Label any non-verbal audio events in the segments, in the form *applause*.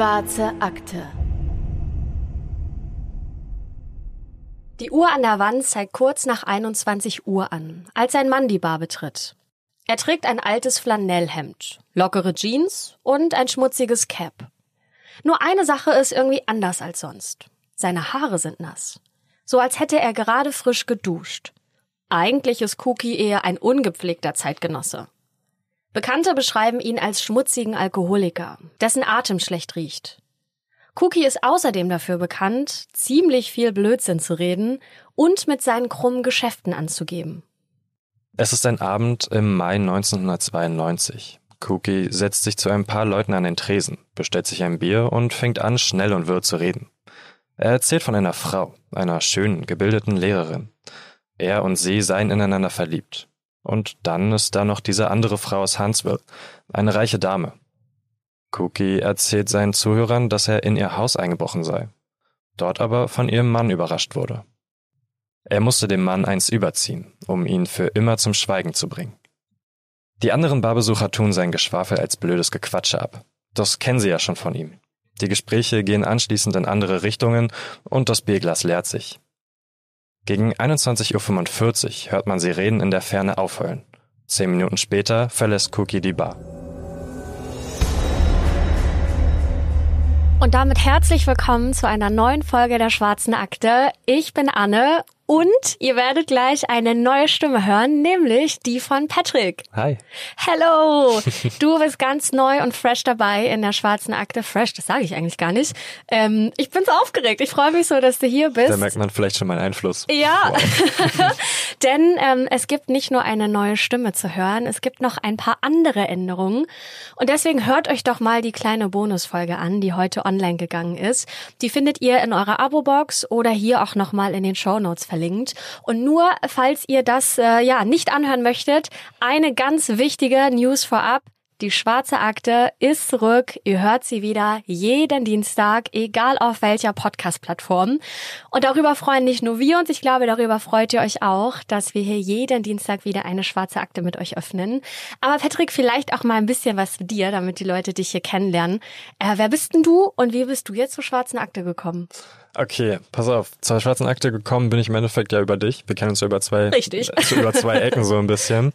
schwarze Akte. Die Uhr an der Wand zeigt kurz nach 21 Uhr an, als ein Mann die Bar betritt. Er trägt ein altes Flanellhemd, lockere Jeans und ein schmutziges Cap. Nur eine Sache ist irgendwie anders als sonst. Seine Haare sind nass. So als hätte er gerade frisch geduscht. Eigentlich ist Cookie eher ein ungepflegter Zeitgenosse. Bekannte beschreiben ihn als schmutzigen Alkoholiker, dessen Atem schlecht riecht. Cookie ist außerdem dafür bekannt, ziemlich viel Blödsinn zu reden und mit seinen krummen Geschäften anzugeben. Es ist ein Abend im Mai 1992. Cookie setzt sich zu ein paar Leuten an den Tresen, bestellt sich ein Bier und fängt an, schnell und wirr zu reden. Er erzählt von einer Frau, einer schönen, gebildeten Lehrerin. Er und sie seien ineinander verliebt. Und dann ist da noch diese andere Frau aus Huntsville, eine reiche Dame. Cookie erzählt seinen Zuhörern, dass er in ihr Haus eingebrochen sei, dort aber von ihrem Mann überrascht wurde. Er musste dem Mann eins überziehen, um ihn für immer zum Schweigen zu bringen. Die anderen Barbesucher tun sein Geschwafel als blödes Gequatsche ab. Das kennen sie ja schon von ihm. Die Gespräche gehen anschließend in andere Richtungen und das Bierglas leert sich. Gegen 21.45 Uhr hört man Sirenen in der Ferne aufheulen. Zehn Minuten später verlässt Cookie die Bar. Und damit herzlich willkommen zu einer neuen Folge der Schwarzen Akte. Ich bin Anne und ihr werdet gleich eine neue Stimme hören, nämlich die von Patrick. Hi. Hello. *laughs* Du bist ganz neu und fresh dabei in der schwarzen Akte. Fresh, das sage ich eigentlich gar nicht. Ähm, ich bin so aufgeregt. Ich freue mich so, dass du hier bist. Da merkt man vielleicht schon meinen Einfluss. Ja. Wow. *laughs* *laughs* Denn ähm, es gibt nicht nur eine neue Stimme zu hören, es gibt noch ein paar andere Änderungen. Und deswegen hört euch doch mal die kleine Bonusfolge an, die heute online gegangen ist. Die findet ihr in eurer Abo-Box oder hier auch nochmal in den Show Notes verlinkt verlinkt. Und nur, falls ihr das äh, ja nicht anhören möchtet, eine ganz wichtige News vorab. Die schwarze Akte ist zurück. Ihr hört sie wieder jeden Dienstag, egal auf welcher Podcast-Plattform. Und darüber freuen nicht nur wir uns, ich glaube, darüber freut ihr euch auch, dass wir hier jeden Dienstag wieder eine schwarze Akte mit euch öffnen. Aber Patrick, vielleicht auch mal ein bisschen was zu dir, damit die Leute dich hier kennenlernen. Äh, wer bist denn du und wie bist du jetzt zur schwarzen Akte gekommen? Okay, pass auf. Zur schwarzen Akte gekommen bin ich im Endeffekt ja über dich. Wir kennen uns ja über zwei, Richtig. Äh, *laughs* über zwei Ecken so ein bisschen.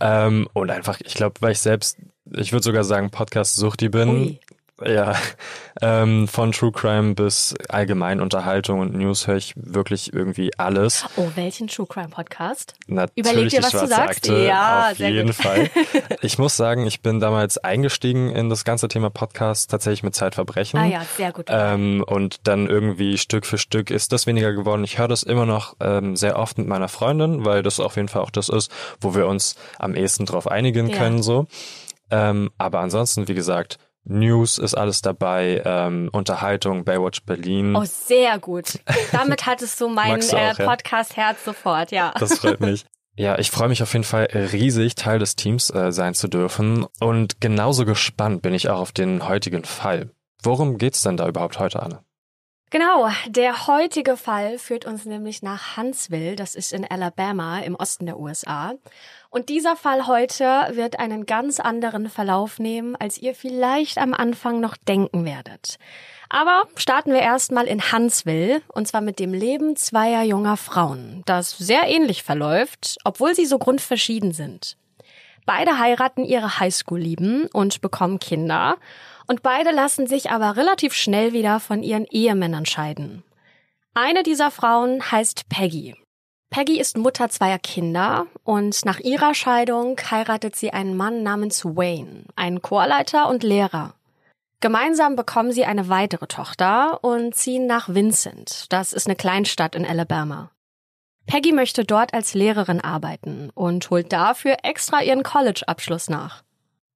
Ähm, und einfach, ich glaube, weil ich selbst, ich würde sogar sagen, Podcast-Suchti bin. Ui. Ja, *laughs* ähm, von True Crime bis Allgemeinunterhaltung und News höre ich wirklich irgendwie alles. Oh, welchen True Crime Podcast? Natürlich Überleg dir, was du sagst. Akte, ja, auf jeden gut. Fall. *laughs* Ich muss sagen, ich bin damals eingestiegen in das ganze Thema Podcast tatsächlich mit Zeitverbrechen. Ah ja, sehr gut. Ähm, und dann irgendwie Stück für Stück ist das weniger geworden. Ich höre das immer noch ähm, sehr oft mit meiner Freundin, weil das auf jeden Fall auch das ist, wo wir uns am ehesten drauf einigen ja. können so. Ähm, aber ansonsten, wie gesagt, News ist alles dabei, ähm, Unterhaltung, Baywatch Berlin. Oh, sehr gut. *laughs* Damit hattest du mein du äh, Podcast-Herz sofort, ja. Das freut mich. Ja, ich freue mich auf jeden Fall riesig, Teil des Teams äh, sein zu dürfen. Und genauso gespannt bin ich auch auf den heutigen Fall. Worum geht's denn da überhaupt heute, Anne? Genau, der heutige Fall führt uns nämlich nach Huntsville, das ist in Alabama im Osten der USA. Und dieser Fall heute wird einen ganz anderen Verlauf nehmen, als ihr vielleicht am Anfang noch denken werdet. Aber starten wir erstmal in Huntsville, und zwar mit dem Leben zweier junger Frauen, das sehr ähnlich verläuft, obwohl sie so grundverschieden sind. Beide heiraten ihre Highschool-Lieben und bekommen Kinder, und beide lassen sich aber relativ schnell wieder von ihren Ehemännern scheiden. Eine dieser Frauen heißt Peggy Peggy ist Mutter zweier Kinder und nach ihrer Scheidung heiratet sie einen Mann namens Wayne, einen Chorleiter und Lehrer. Gemeinsam bekommen sie eine weitere Tochter und ziehen nach Vincent. Das ist eine Kleinstadt in Alabama. Peggy möchte dort als Lehrerin arbeiten und holt dafür extra ihren College-Abschluss nach.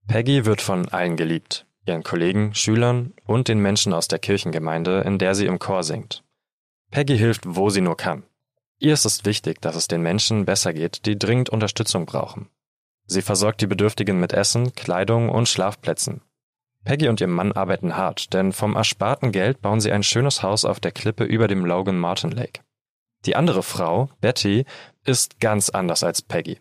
Peggy wird von allen geliebt, ihren Kollegen, Schülern und den Menschen aus der Kirchengemeinde, in der sie im Chor singt. Peggy hilft, wo sie nur kann. Ihr ist es wichtig, dass es den Menschen besser geht, die dringend Unterstützung brauchen. Sie versorgt die Bedürftigen mit Essen, Kleidung und Schlafplätzen. Peggy und ihr Mann arbeiten hart, denn vom ersparten Geld bauen sie ein schönes Haus auf der Klippe über dem Logan Martin Lake. Die andere Frau, Betty, ist ganz anders als Peggy.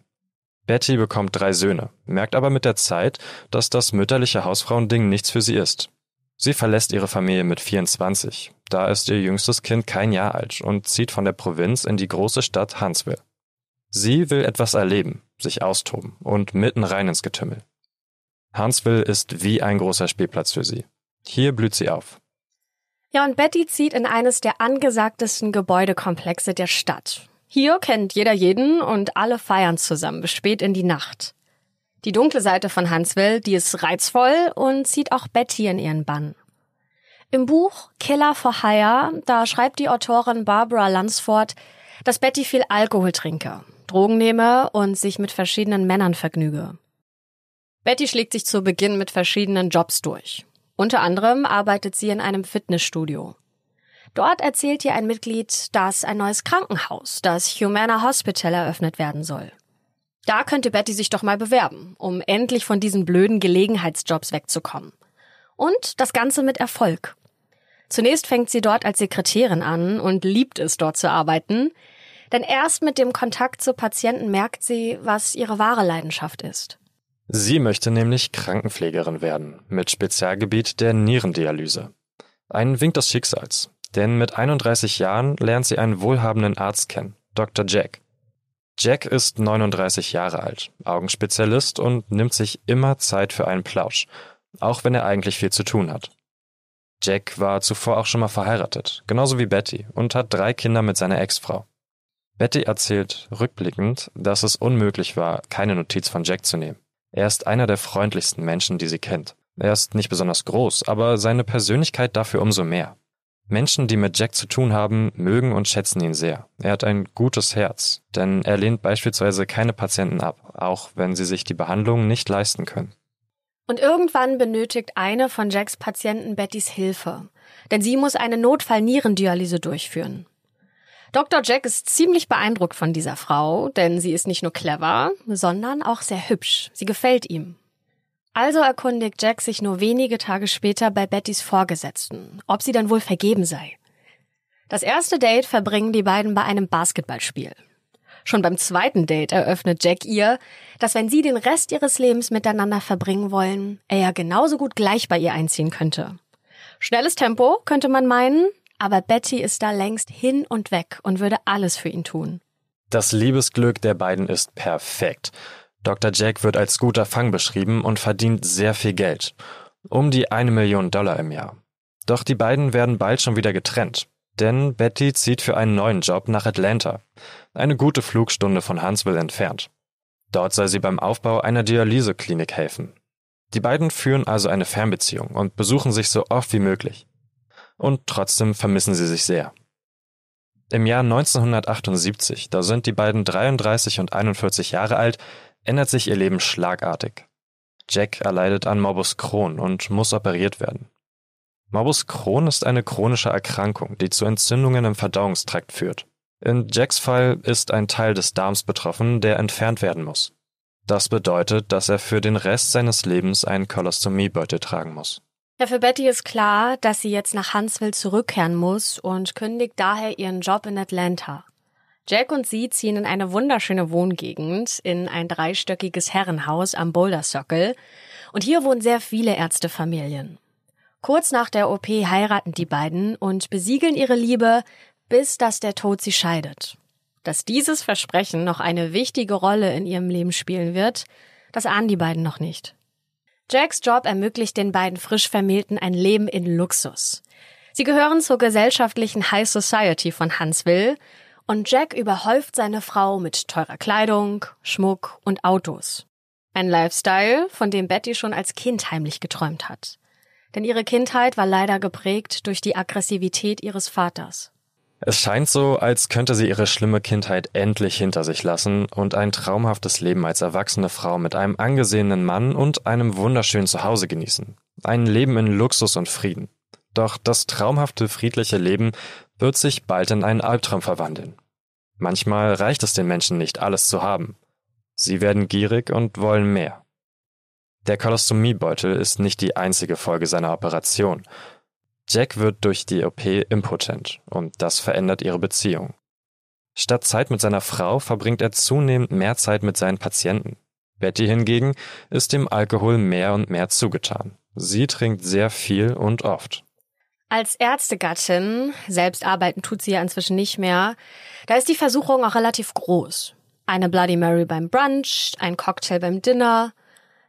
Betty bekommt drei Söhne, merkt aber mit der Zeit, dass das mütterliche Hausfrauending nichts für sie ist. Sie verlässt ihre Familie mit 24. Da ist ihr jüngstes Kind kein Jahr alt und zieht von der Provinz in die große Stadt Huntsville. Sie will etwas erleben, sich austoben und mitten rein ins Getümmel. Huntsville ist wie ein großer Spielplatz für sie. Hier blüht sie auf. Ja, und Betty zieht in eines der angesagtesten Gebäudekomplexe der Stadt. Hier kennt jeder jeden und alle feiern zusammen bis spät in die Nacht. Die dunkle Seite von Huntsville, die ist reizvoll und zieht auch Betty in ihren Bann. Im Buch Killer for Hire, da schreibt die Autorin Barbara Lunsford, dass Betty viel Alkohol trinke, Drogen nehme und sich mit verschiedenen Männern vergnüge. Betty schlägt sich zu Beginn mit verschiedenen Jobs durch. Unter anderem arbeitet sie in einem Fitnessstudio. Dort erzählt ihr ein Mitglied, dass ein neues Krankenhaus, das Humana Hospital, eröffnet werden soll. Da könnte Betty sich doch mal bewerben, um endlich von diesen blöden Gelegenheitsjobs wegzukommen. Und das Ganze mit Erfolg. Zunächst fängt sie dort als Sekretärin an und liebt es, dort zu arbeiten. Denn erst mit dem Kontakt zu Patienten merkt sie, was ihre wahre Leidenschaft ist. Sie möchte nämlich Krankenpflegerin werden, mit Spezialgebiet der Nierendialyse. Ein Wink des Schicksals, denn mit 31 Jahren lernt sie einen wohlhabenden Arzt kennen, Dr. Jack. Jack ist 39 Jahre alt, Augenspezialist und nimmt sich immer Zeit für einen Plausch, auch wenn er eigentlich viel zu tun hat. Jack war zuvor auch schon mal verheiratet, genauso wie Betty, und hat drei Kinder mit seiner Ex-Frau. Betty erzählt rückblickend, dass es unmöglich war, keine Notiz von Jack zu nehmen. Er ist einer der freundlichsten Menschen, die sie kennt. Er ist nicht besonders groß, aber seine Persönlichkeit dafür umso mehr. Menschen, die mit Jack zu tun haben, mögen und schätzen ihn sehr. Er hat ein gutes Herz, denn er lehnt beispielsweise keine Patienten ab, auch wenn sie sich die Behandlung nicht leisten können. Und irgendwann benötigt eine von Jacks Patienten Bettys Hilfe, denn sie muss eine Notfall-Nierendialyse durchführen. Dr. Jack ist ziemlich beeindruckt von dieser Frau, denn sie ist nicht nur clever, sondern auch sehr hübsch. Sie gefällt ihm. Also erkundigt Jack sich nur wenige Tage später bei Bettys Vorgesetzten, ob sie dann wohl vergeben sei. Das erste Date verbringen die beiden bei einem Basketballspiel. Schon beim zweiten Date eröffnet Jack ihr, dass wenn sie den Rest ihres Lebens miteinander verbringen wollen, er ja genauso gut gleich bei ihr einziehen könnte. Schnelles Tempo, könnte man meinen, aber Betty ist da längst hin und weg und würde alles für ihn tun. Das Liebesglück der beiden ist perfekt. Dr. Jack wird als guter Fang beschrieben und verdient sehr viel Geld. Um die eine Million Dollar im Jahr. Doch die beiden werden bald schon wieder getrennt. Denn Betty zieht für einen neuen Job nach Atlanta. Eine gute Flugstunde von Huntsville entfernt. Dort soll sie beim Aufbau einer Dialyseklinik helfen. Die beiden führen also eine Fernbeziehung und besuchen sich so oft wie möglich und trotzdem vermissen sie sich sehr. Im Jahr 1978, da sind die beiden 33 und 41 Jahre alt, ändert sich ihr Leben schlagartig. Jack erleidet an Morbus Crohn und muss operiert werden. Morbus Crohn ist eine chronische Erkrankung, die zu Entzündungen im Verdauungstrakt führt. In Jacks Fall ist ein Teil des Darms betroffen, der entfernt werden muss. Das bedeutet, dass er für den Rest seines Lebens einen Kolostomiebeutel tragen muss. Ja, für Betty ist klar, dass sie jetzt nach Huntsville zurückkehren muss und kündigt daher ihren Job in Atlanta. Jack und sie ziehen in eine wunderschöne Wohngegend, in ein dreistöckiges Herrenhaus am Boulder Circle. Und hier wohnen sehr viele Ärztefamilien. Kurz nach der OP heiraten die beiden und besiegeln ihre Liebe, bis dass der Tod sie scheidet. Dass dieses Versprechen noch eine wichtige Rolle in ihrem Leben spielen wird, das ahnen die beiden noch nicht. Jacks Job ermöglicht den beiden frisch Vermählten ein Leben in Luxus. Sie gehören zur gesellschaftlichen High Society von Huntsville und Jack überhäuft seine Frau mit teurer Kleidung, Schmuck und Autos. Ein Lifestyle, von dem Betty schon als Kind heimlich geträumt hat. Denn ihre Kindheit war leider geprägt durch die Aggressivität ihres Vaters. Es scheint so, als könnte sie ihre schlimme Kindheit endlich hinter sich lassen und ein traumhaftes Leben als erwachsene Frau mit einem angesehenen Mann und einem wunderschönen Zuhause genießen. Ein Leben in Luxus und Frieden. Doch das traumhafte, friedliche Leben wird sich bald in einen Albtraum verwandeln. Manchmal reicht es den Menschen nicht, alles zu haben. Sie werden gierig und wollen mehr. Der Kolostomiebeutel ist nicht die einzige Folge seiner Operation. Jack wird durch die OP impotent und das verändert ihre Beziehung. Statt Zeit mit seiner Frau verbringt er zunehmend mehr Zeit mit seinen Patienten. Betty hingegen ist dem Alkohol mehr und mehr zugetan. Sie trinkt sehr viel und oft. Als Ärztegattin, selbst arbeiten tut sie ja inzwischen nicht mehr, da ist die Versuchung auch relativ groß. Eine Bloody Mary beim Brunch, ein Cocktail beim Dinner.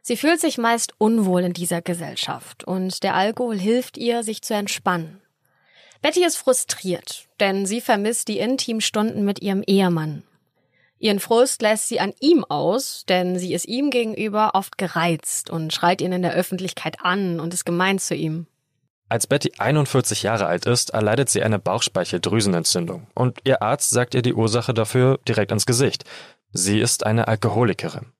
Sie fühlt sich meist unwohl in dieser Gesellschaft und der Alkohol hilft ihr, sich zu entspannen. Betty ist frustriert, denn sie vermisst die Intimstunden mit ihrem Ehemann. Ihren Frust lässt sie an ihm aus, denn sie ist ihm gegenüber oft gereizt und schreit ihn in der Öffentlichkeit an und ist gemein zu ihm. Als Betty 41 Jahre alt ist, erleidet sie eine Bauchspeicheldrüsenentzündung und ihr Arzt sagt ihr die Ursache dafür direkt ins Gesicht. Sie ist eine Alkoholikerin.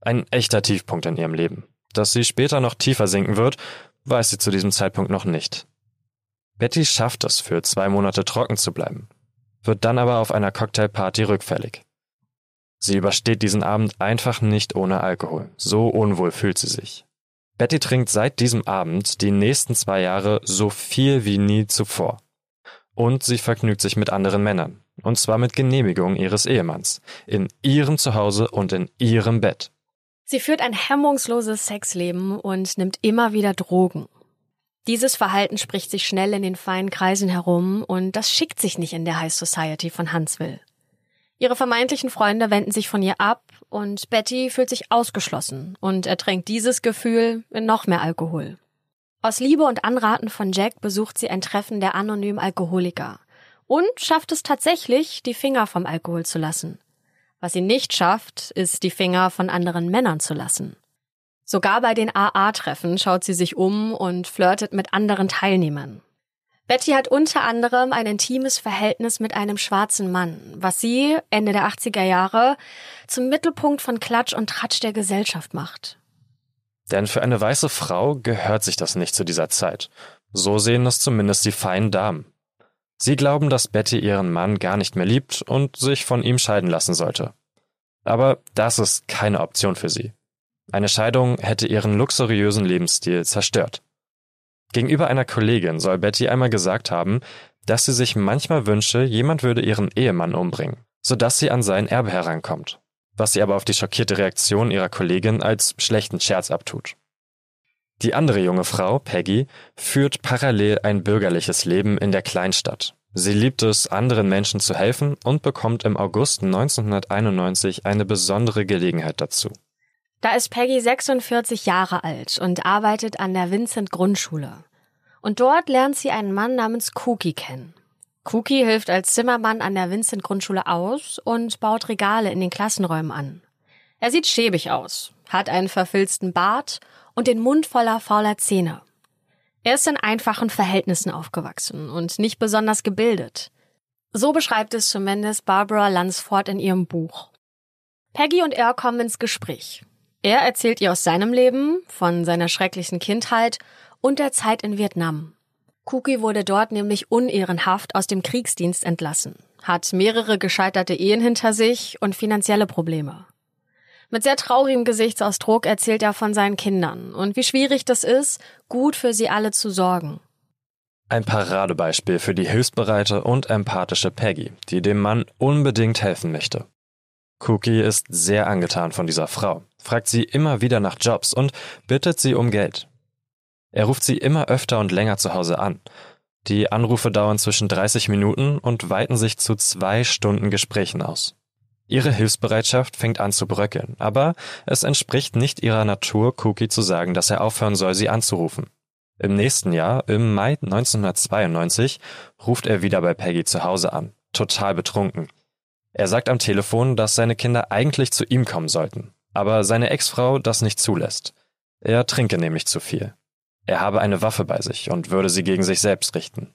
Ein echter Tiefpunkt in ihrem Leben. Dass sie später noch tiefer sinken wird, weiß sie zu diesem Zeitpunkt noch nicht. Betty schafft es, für zwei Monate trocken zu bleiben, wird dann aber auf einer Cocktailparty rückfällig. Sie übersteht diesen Abend einfach nicht ohne Alkohol. So unwohl fühlt sie sich. Betty trinkt seit diesem Abend die nächsten zwei Jahre so viel wie nie zuvor. Und sie vergnügt sich mit anderen Männern. Und zwar mit Genehmigung ihres Ehemanns. In ihrem Zuhause und in ihrem Bett. Sie führt ein hemmungsloses Sexleben und nimmt immer wieder Drogen. Dieses Verhalten spricht sich schnell in den feinen Kreisen herum und das schickt sich nicht in der High Society von Huntsville. Ihre vermeintlichen Freunde wenden sich von ihr ab und Betty fühlt sich ausgeschlossen und ertränkt dieses Gefühl in noch mehr Alkohol. Aus Liebe und Anraten von Jack besucht sie ein Treffen der anonymen Alkoholiker und schafft es tatsächlich, die Finger vom Alkohol zu lassen. Was sie nicht schafft, ist, die Finger von anderen Männern zu lassen. Sogar bei den AA-Treffen schaut sie sich um und flirtet mit anderen Teilnehmern. Betty hat unter anderem ein intimes Verhältnis mit einem schwarzen Mann, was sie Ende der 80er Jahre zum Mittelpunkt von Klatsch und Tratsch der Gesellschaft macht. Denn für eine weiße Frau gehört sich das nicht zu dieser Zeit. So sehen es zumindest die feinen Damen. Sie glauben, dass Betty ihren Mann gar nicht mehr liebt und sich von ihm scheiden lassen sollte. Aber das ist keine Option für sie. Eine Scheidung hätte ihren luxuriösen Lebensstil zerstört. Gegenüber einer Kollegin soll Betty einmal gesagt haben, dass sie sich manchmal wünsche, jemand würde ihren Ehemann umbringen, sodass sie an sein Erbe herankommt, was sie aber auf die schockierte Reaktion ihrer Kollegin als schlechten Scherz abtut. Die andere junge Frau, Peggy, führt parallel ein bürgerliches Leben in der Kleinstadt. Sie liebt es, anderen Menschen zu helfen und bekommt im August 1991 eine besondere Gelegenheit dazu. Da ist Peggy 46 Jahre alt und arbeitet an der Vincent Grundschule. Und dort lernt sie einen Mann namens Cookie kennen. Cookie hilft als Zimmermann an der Vincent Grundschule aus und baut Regale in den Klassenräumen an. Er sieht schäbig aus, hat einen verfilzten Bart und den Mund voller fauler Zähne. Er ist in einfachen Verhältnissen aufgewachsen und nicht besonders gebildet. So beschreibt es zumindest Barbara Lansford in ihrem Buch. Peggy und er kommen ins Gespräch. Er erzählt ihr aus seinem Leben, von seiner schrecklichen Kindheit und der Zeit in Vietnam. Cookie wurde dort nämlich unehrenhaft aus dem Kriegsdienst entlassen, hat mehrere gescheiterte Ehen hinter sich und finanzielle Probleme. Mit sehr traurigem Gesichtsausdruck erzählt er von seinen Kindern und wie schwierig das ist, gut für sie alle zu sorgen. Ein Paradebeispiel für die hilfsbereite und empathische Peggy, die dem Mann unbedingt helfen möchte. Cookie ist sehr angetan von dieser Frau, fragt sie immer wieder nach Jobs und bittet sie um Geld. Er ruft sie immer öfter und länger zu Hause an. Die Anrufe dauern zwischen 30 Minuten und weiten sich zu zwei Stunden Gesprächen aus. Ihre Hilfsbereitschaft fängt an zu bröckeln, aber es entspricht nicht ihrer Natur, Cookie zu sagen, dass er aufhören soll, sie anzurufen. Im nächsten Jahr, im Mai 1992, ruft er wieder bei Peggy zu Hause an, total betrunken. Er sagt am Telefon, dass seine Kinder eigentlich zu ihm kommen sollten, aber seine Ex-Frau das nicht zulässt. Er trinke nämlich zu viel. Er habe eine Waffe bei sich und würde sie gegen sich selbst richten.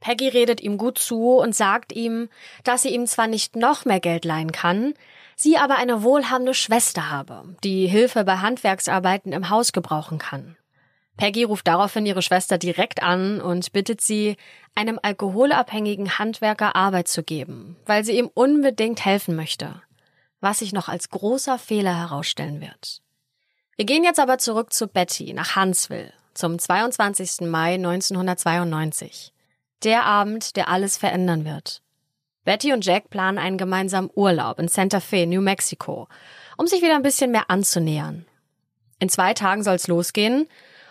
Peggy redet ihm gut zu und sagt ihm, dass sie ihm zwar nicht noch mehr Geld leihen kann, sie aber eine wohlhabende Schwester habe, die Hilfe bei Handwerksarbeiten im Haus gebrauchen kann. Peggy ruft daraufhin ihre Schwester direkt an und bittet sie, einem alkoholabhängigen Handwerker Arbeit zu geben, weil sie ihm unbedingt helfen möchte, was sich noch als großer Fehler herausstellen wird. Wir gehen jetzt aber zurück zu Betty nach Huntsville zum 22. Mai 1992. Der Abend, der alles verändern wird. Betty und Jack planen einen gemeinsamen Urlaub in Santa Fe, New Mexico, um sich wieder ein bisschen mehr anzunähern. In zwei Tagen soll's losgehen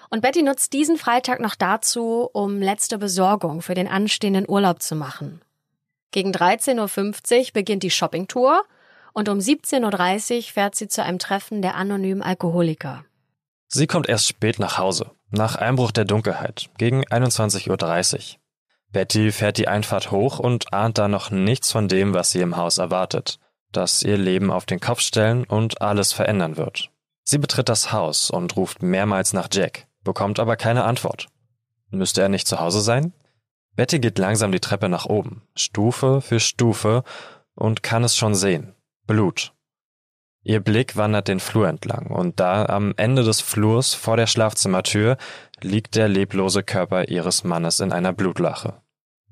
Und Betty nutzt diesen Freitag noch dazu, um letzte Besorgung für den anstehenden Urlaub zu machen. Gegen 13.50 Uhr beginnt die Shoppingtour und um 17.30 Uhr fährt sie zu einem Treffen der anonymen Alkoholiker. Sie kommt erst spät nach Hause, nach Einbruch der Dunkelheit, gegen 21.30 Uhr. Betty fährt die Einfahrt hoch und ahnt da noch nichts von dem, was sie im Haus erwartet, das ihr Leben auf den Kopf stellen und alles verändern wird. Sie betritt das Haus und ruft mehrmals nach Jack, bekommt aber keine Antwort. Müsste er nicht zu Hause sein? Betty geht langsam die Treppe nach oben, Stufe für Stufe, und kann es schon sehen. Blut. Ihr Blick wandert den Flur entlang, und da am Ende des Flurs vor der Schlafzimmertür liegt der leblose Körper ihres Mannes in einer Blutlache.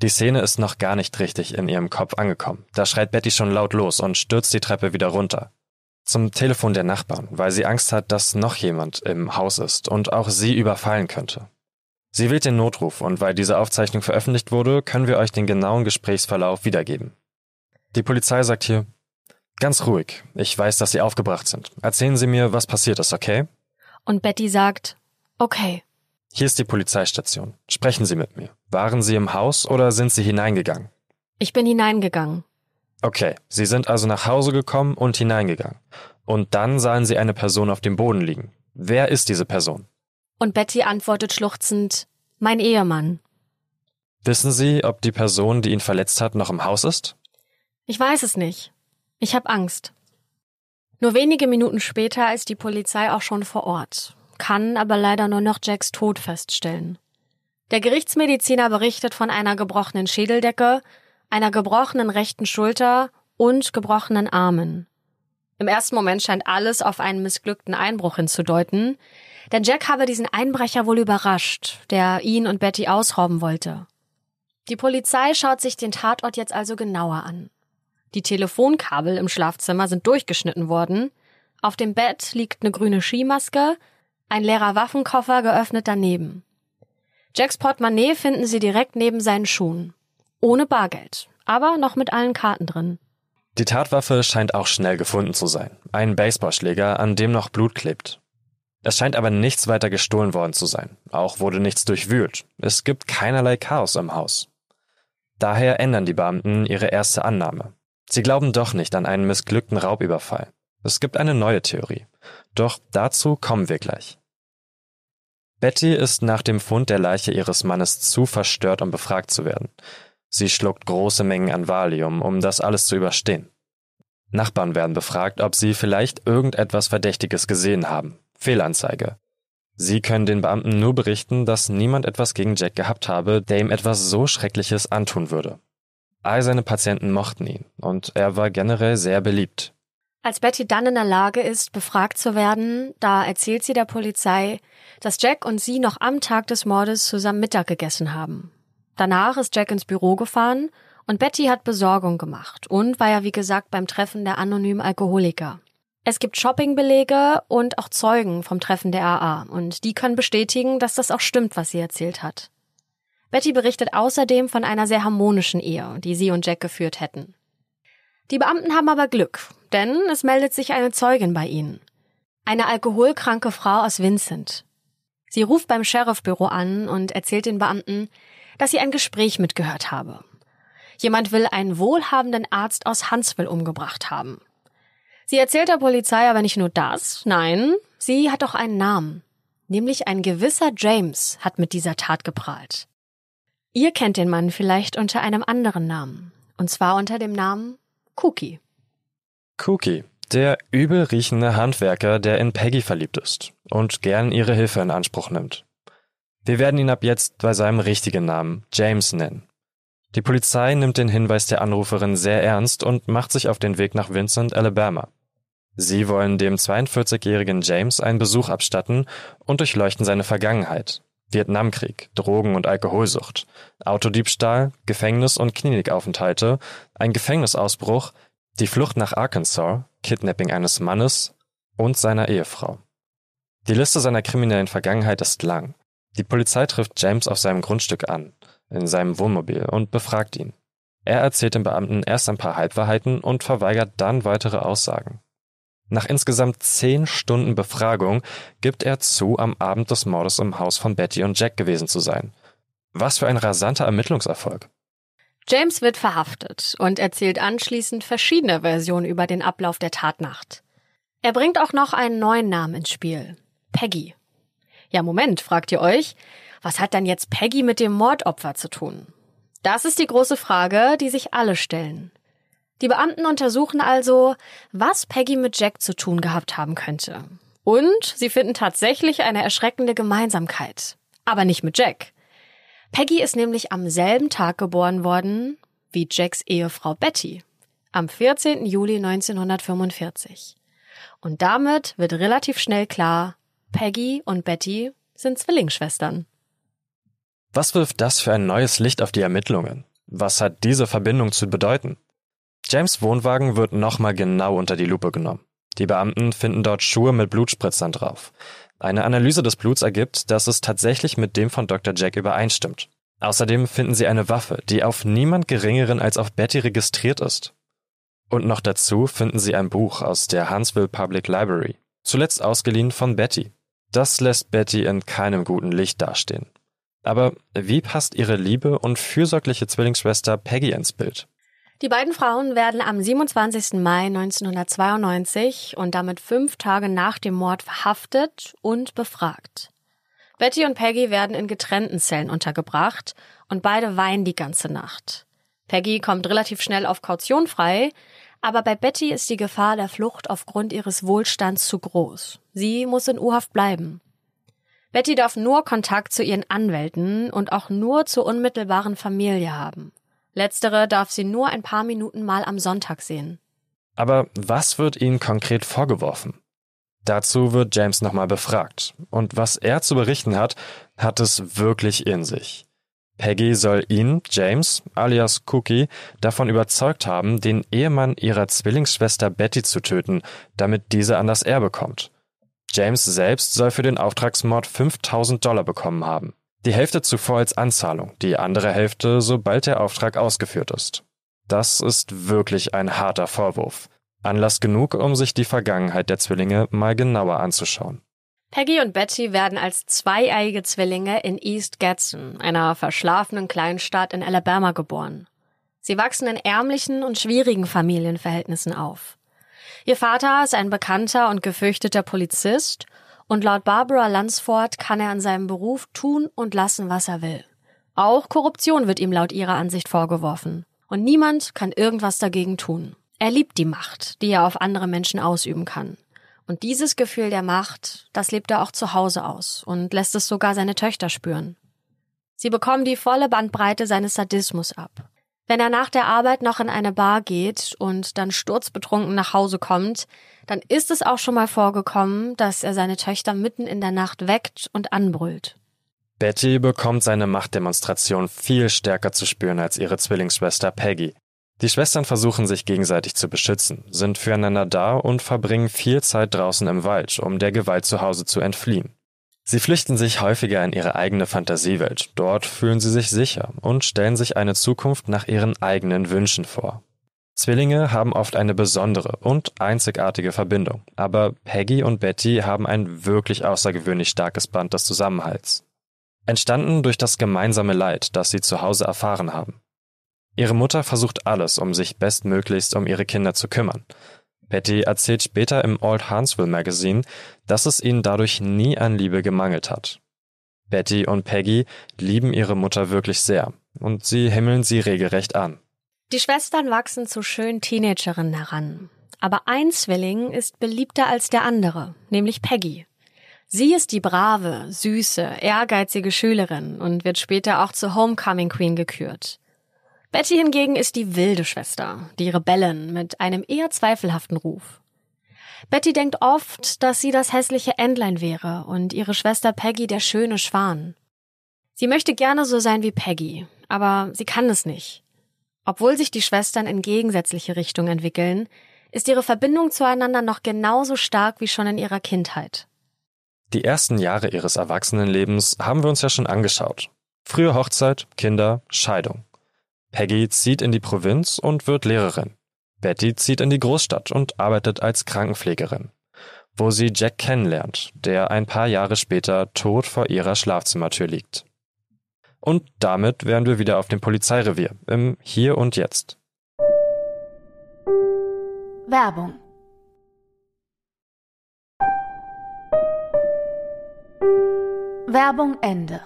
Die Szene ist noch gar nicht richtig in ihrem Kopf angekommen. Da schreit Betty schon laut los und stürzt die Treppe wieder runter. Zum Telefon der Nachbarn, weil sie Angst hat, dass noch jemand im Haus ist und auch sie überfallen könnte. Sie wählt den Notruf und weil diese Aufzeichnung veröffentlicht wurde, können wir euch den genauen Gesprächsverlauf wiedergeben. Die Polizei sagt hier, ganz ruhig, ich weiß, dass Sie aufgebracht sind. Erzählen Sie mir, was passiert ist, okay? Und Betty sagt, okay. Hier ist die Polizeistation. Sprechen Sie mit mir. Waren Sie im Haus oder sind Sie hineingegangen? Ich bin hineingegangen. Okay, Sie sind also nach Hause gekommen und hineingegangen. Und dann sahen Sie eine Person auf dem Boden liegen. Wer ist diese Person? Und Betty antwortet schluchzend, mein Ehemann. Wissen Sie, ob die Person, die ihn verletzt hat, noch im Haus ist? Ich weiß es nicht. Ich habe Angst. Nur wenige Minuten später ist die Polizei auch schon vor Ort kann aber leider nur noch Jacks Tod feststellen. Der Gerichtsmediziner berichtet von einer gebrochenen Schädeldecke, einer gebrochenen rechten Schulter und gebrochenen Armen. Im ersten Moment scheint alles auf einen missglückten Einbruch hinzudeuten, denn Jack habe diesen Einbrecher wohl überrascht, der ihn und Betty ausrauben wollte. Die Polizei schaut sich den Tatort jetzt also genauer an. Die Telefonkabel im Schlafzimmer sind durchgeschnitten worden, auf dem Bett liegt eine grüne Skimaske, ein leerer Waffenkoffer geöffnet daneben. Jacks Portemonnaie finden sie direkt neben seinen Schuhen. Ohne Bargeld, aber noch mit allen Karten drin. Die Tatwaffe scheint auch schnell gefunden zu sein. Ein Baseballschläger, an dem noch Blut klebt. Es scheint aber nichts weiter gestohlen worden zu sein. Auch wurde nichts durchwühlt. Es gibt keinerlei Chaos im Haus. Daher ändern die Beamten ihre erste Annahme. Sie glauben doch nicht an einen missglückten Raubüberfall. Es gibt eine neue Theorie. Doch dazu kommen wir gleich. Betty ist nach dem Fund der Leiche ihres Mannes zu verstört, um befragt zu werden. Sie schluckt große Mengen an Valium, um das alles zu überstehen. Nachbarn werden befragt, ob sie vielleicht irgendetwas Verdächtiges gesehen haben. Fehlanzeige. Sie können den Beamten nur berichten, dass niemand etwas gegen Jack gehabt habe, der ihm etwas so Schreckliches antun würde. All seine Patienten mochten ihn, und er war generell sehr beliebt. Als Betty dann in der Lage ist, befragt zu werden, da erzählt sie der Polizei, dass Jack und sie noch am Tag des Mordes zusammen Mittag gegessen haben. Danach ist Jack ins Büro gefahren und Betty hat Besorgung gemacht und war ja wie gesagt beim Treffen der anonymen Alkoholiker. Es gibt Shoppingbelege und auch Zeugen vom Treffen der AA und die können bestätigen, dass das auch stimmt, was sie erzählt hat. Betty berichtet außerdem von einer sehr harmonischen Ehe, die sie und Jack geführt hätten. Die Beamten haben aber Glück, denn es meldet sich eine Zeugin bei ihnen. Eine alkoholkranke Frau aus Vincent. Sie ruft beim Sheriffbüro an und erzählt den Beamten, dass sie ein Gespräch mitgehört habe. Jemand will einen wohlhabenden Arzt aus Huntsville umgebracht haben. Sie erzählt der Polizei aber nicht nur das, nein, sie hat auch einen Namen. Nämlich ein gewisser James hat mit dieser Tat geprahlt. Ihr kennt den Mann vielleicht unter einem anderen Namen. Und zwar unter dem Namen Cookie. Cookie, der übel riechende Handwerker, der in Peggy verliebt ist und gern ihre Hilfe in Anspruch nimmt. Wir werden ihn ab jetzt bei seinem richtigen Namen James nennen. Die Polizei nimmt den Hinweis der Anruferin sehr ernst und macht sich auf den Weg nach Vincent, Alabama. Sie wollen dem 42-jährigen James einen Besuch abstatten und durchleuchten seine Vergangenheit. Vietnamkrieg, Drogen- und Alkoholsucht, Autodiebstahl, Gefängnis- und Klinikaufenthalte, ein Gefängnisausbruch, die Flucht nach Arkansas, Kidnapping eines Mannes und seiner Ehefrau. Die Liste seiner kriminellen Vergangenheit ist lang. Die Polizei trifft James auf seinem Grundstück an, in seinem Wohnmobil, und befragt ihn. Er erzählt den Beamten erst ein paar Halbwahrheiten und verweigert dann weitere Aussagen. Nach insgesamt zehn Stunden Befragung gibt er zu, am Abend des Mordes im Haus von Betty und Jack gewesen zu sein. Was für ein rasanter Ermittlungserfolg. James wird verhaftet und erzählt anschließend verschiedene Versionen über den Ablauf der Tatnacht. Er bringt auch noch einen neuen Namen ins Spiel. Peggy. Ja, Moment, fragt ihr euch. Was hat dann jetzt Peggy mit dem Mordopfer zu tun? Das ist die große Frage, die sich alle stellen. Die Beamten untersuchen also, was Peggy mit Jack zu tun gehabt haben könnte. Und sie finden tatsächlich eine erschreckende Gemeinsamkeit. Aber nicht mit Jack. Peggy ist nämlich am selben Tag geboren worden wie Jacks Ehefrau Betty. Am 14. Juli 1945. Und damit wird relativ schnell klar, Peggy und Betty sind Zwillingsschwestern. Was wirft das für ein neues Licht auf die Ermittlungen? Was hat diese Verbindung zu bedeuten? James Wohnwagen wird nochmal genau unter die Lupe genommen. Die Beamten finden dort Schuhe mit Blutspritzern drauf. Eine Analyse des Bluts ergibt, dass es tatsächlich mit dem von Dr. Jack übereinstimmt. Außerdem finden sie eine Waffe, die auf niemand geringeren als auf Betty registriert ist. Und noch dazu finden sie ein Buch aus der Huntsville Public Library, zuletzt ausgeliehen von Betty. Das lässt Betty in keinem guten Licht dastehen. Aber wie passt ihre liebe und fürsorgliche Zwillingsschwester Peggy ins Bild? Die beiden Frauen werden am 27. Mai 1992 und damit fünf Tage nach dem Mord verhaftet und befragt. Betty und Peggy werden in getrennten Zellen untergebracht und beide weinen die ganze Nacht. Peggy kommt relativ schnell auf Kaution frei, aber bei Betty ist die Gefahr der Flucht aufgrund ihres Wohlstands zu groß. Sie muss in U-Haft bleiben. Betty darf nur Kontakt zu ihren Anwälten und auch nur zur unmittelbaren Familie haben. Letztere darf sie nur ein paar Minuten mal am Sonntag sehen. Aber was wird ihnen konkret vorgeworfen? Dazu wird James nochmal befragt. Und was er zu berichten hat, hat es wirklich in sich. Peggy soll ihn, James, alias Cookie, davon überzeugt haben, den Ehemann ihrer Zwillingsschwester Betty zu töten, damit diese an das Erbe kommt. James selbst soll für den Auftragsmord 5000 Dollar bekommen haben. Die Hälfte zuvor als Anzahlung, die andere Hälfte, sobald der Auftrag ausgeführt ist. Das ist wirklich ein harter Vorwurf. Anlass genug, um sich die Vergangenheit der Zwillinge mal genauer anzuschauen. Peggy und Betty werden als zweieiige Zwillinge in East Gadsden, einer verschlafenen Kleinstadt in Alabama, geboren. Sie wachsen in ärmlichen und schwierigen Familienverhältnissen auf. Ihr Vater ist ein bekannter und gefürchteter Polizist und laut Barbara Lansford kann er an seinem Beruf tun und lassen, was er will. Auch Korruption wird ihm laut ihrer Ansicht vorgeworfen. Und niemand kann irgendwas dagegen tun. Er liebt die Macht, die er auf andere Menschen ausüben kann. Und dieses Gefühl der Macht, das lebt er auch zu Hause aus und lässt es sogar seine Töchter spüren. Sie bekommen die volle Bandbreite seines Sadismus ab. Wenn er nach der Arbeit noch in eine Bar geht und dann sturzbetrunken nach Hause kommt, dann ist es auch schon mal vorgekommen, dass er seine Töchter mitten in der Nacht weckt und anbrüllt. Betty bekommt seine Machtdemonstration viel stärker zu spüren als ihre Zwillingsschwester Peggy. Die Schwestern versuchen sich gegenseitig zu beschützen, sind füreinander da und verbringen viel Zeit draußen im Wald, um der Gewalt zu Hause zu entfliehen. Sie flüchten sich häufiger in ihre eigene Fantasiewelt, dort fühlen sie sich sicher und stellen sich eine Zukunft nach ihren eigenen Wünschen vor. Zwillinge haben oft eine besondere und einzigartige Verbindung, aber Peggy und Betty haben ein wirklich außergewöhnlich starkes Band des Zusammenhalts. Entstanden durch das gemeinsame Leid, das sie zu Hause erfahren haben. Ihre Mutter versucht alles, um sich bestmöglichst um ihre Kinder zu kümmern, Patty erzählt später im Old Huntsville Magazine, dass es ihnen dadurch nie an Liebe gemangelt hat. Betty und Peggy lieben ihre Mutter wirklich sehr und sie himmeln sie regelrecht an. Die Schwestern wachsen zu schönen Teenagerinnen heran. Aber ein Zwilling ist beliebter als der andere, nämlich Peggy. Sie ist die brave, süße, ehrgeizige Schülerin und wird später auch zur Homecoming Queen gekürt. Betty hingegen ist die wilde Schwester, die Rebellin mit einem eher zweifelhaften Ruf. Betty denkt oft, dass sie das hässliche Entlein wäre und ihre Schwester Peggy der schöne Schwan. Sie möchte gerne so sein wie Peggy, aber sie kann es nicht. Obwohl sich die Schwestern in gegensätzliche Richtungen entwickeln, ist ihre Verbindung zueinander noch genauso stark wie schon in ihrer Kindheit. Die ersten Jahre ihres Erwachsenenlebens haben wir uns ja schon angeschaut. Frühe Hochzeit, Kinder, Scheidung. Peggy zieht in die Provinz und wird Lehrerin. Betty zieht in die Großstadt und arbeitet als Krankenpflegerin, wo sie Jack kennenlernt, der ein paar Jahre später tot vor ihrer Schlafzimmertür liegt. Und damit wären wir wieder auf dem Polizeirevier, im Hier und Jetzt. Werbung Werbung Ende.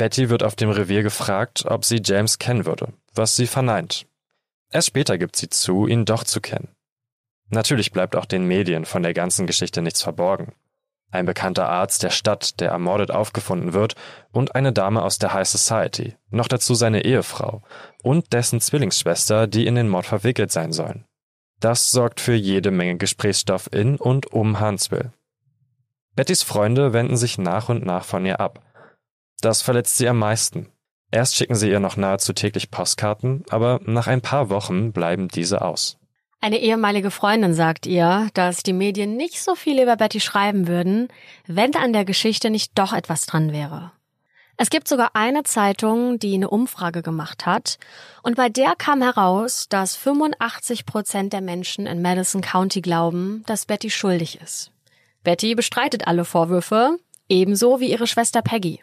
Betty wird auf dem Revier gefragt, ob sie James kennen würde, was sie verneint. Erst später gibt sie zu, ihn doch zu kennen. Natürlich bleibt auch den Medien von der ganzen Geschichte nichts verborgen. Ein bekannter Arzt der Stadt, der ermordet aufgefunden wird, und eine Dame aus der High Society, noch dazu seine Ehefrau und dessen Zwillingsschwester, die in den Mord verwickelt sein sollen. Das sorgt für jede Menge Gesprächsstoff in und um Huntsville. Bettys Freunde wenden sich nach und nach von ihr ab. Das verletzt sie am meisten. Erst schicken sie ihr noch nahezu täglich Postkarten, aber nach ein paar Wochen bleiben diese aus. Eine ehemalige Freundin sagt ihr, dass die Medien nicht so viel über Betty schreiben würden, wenn an der Geschichte nicht doch etwas dran wäre. Es gibt sogar eine Zeitung, die eine Umfrage gemacht hat, und bei der kam heraus, dass 85 Prozent der Menschen in Madison County glauben, dass Betty schuldig ist. Betty bestreitet alle Vorwürfe, ebenso wie ihre Schwester Peggy.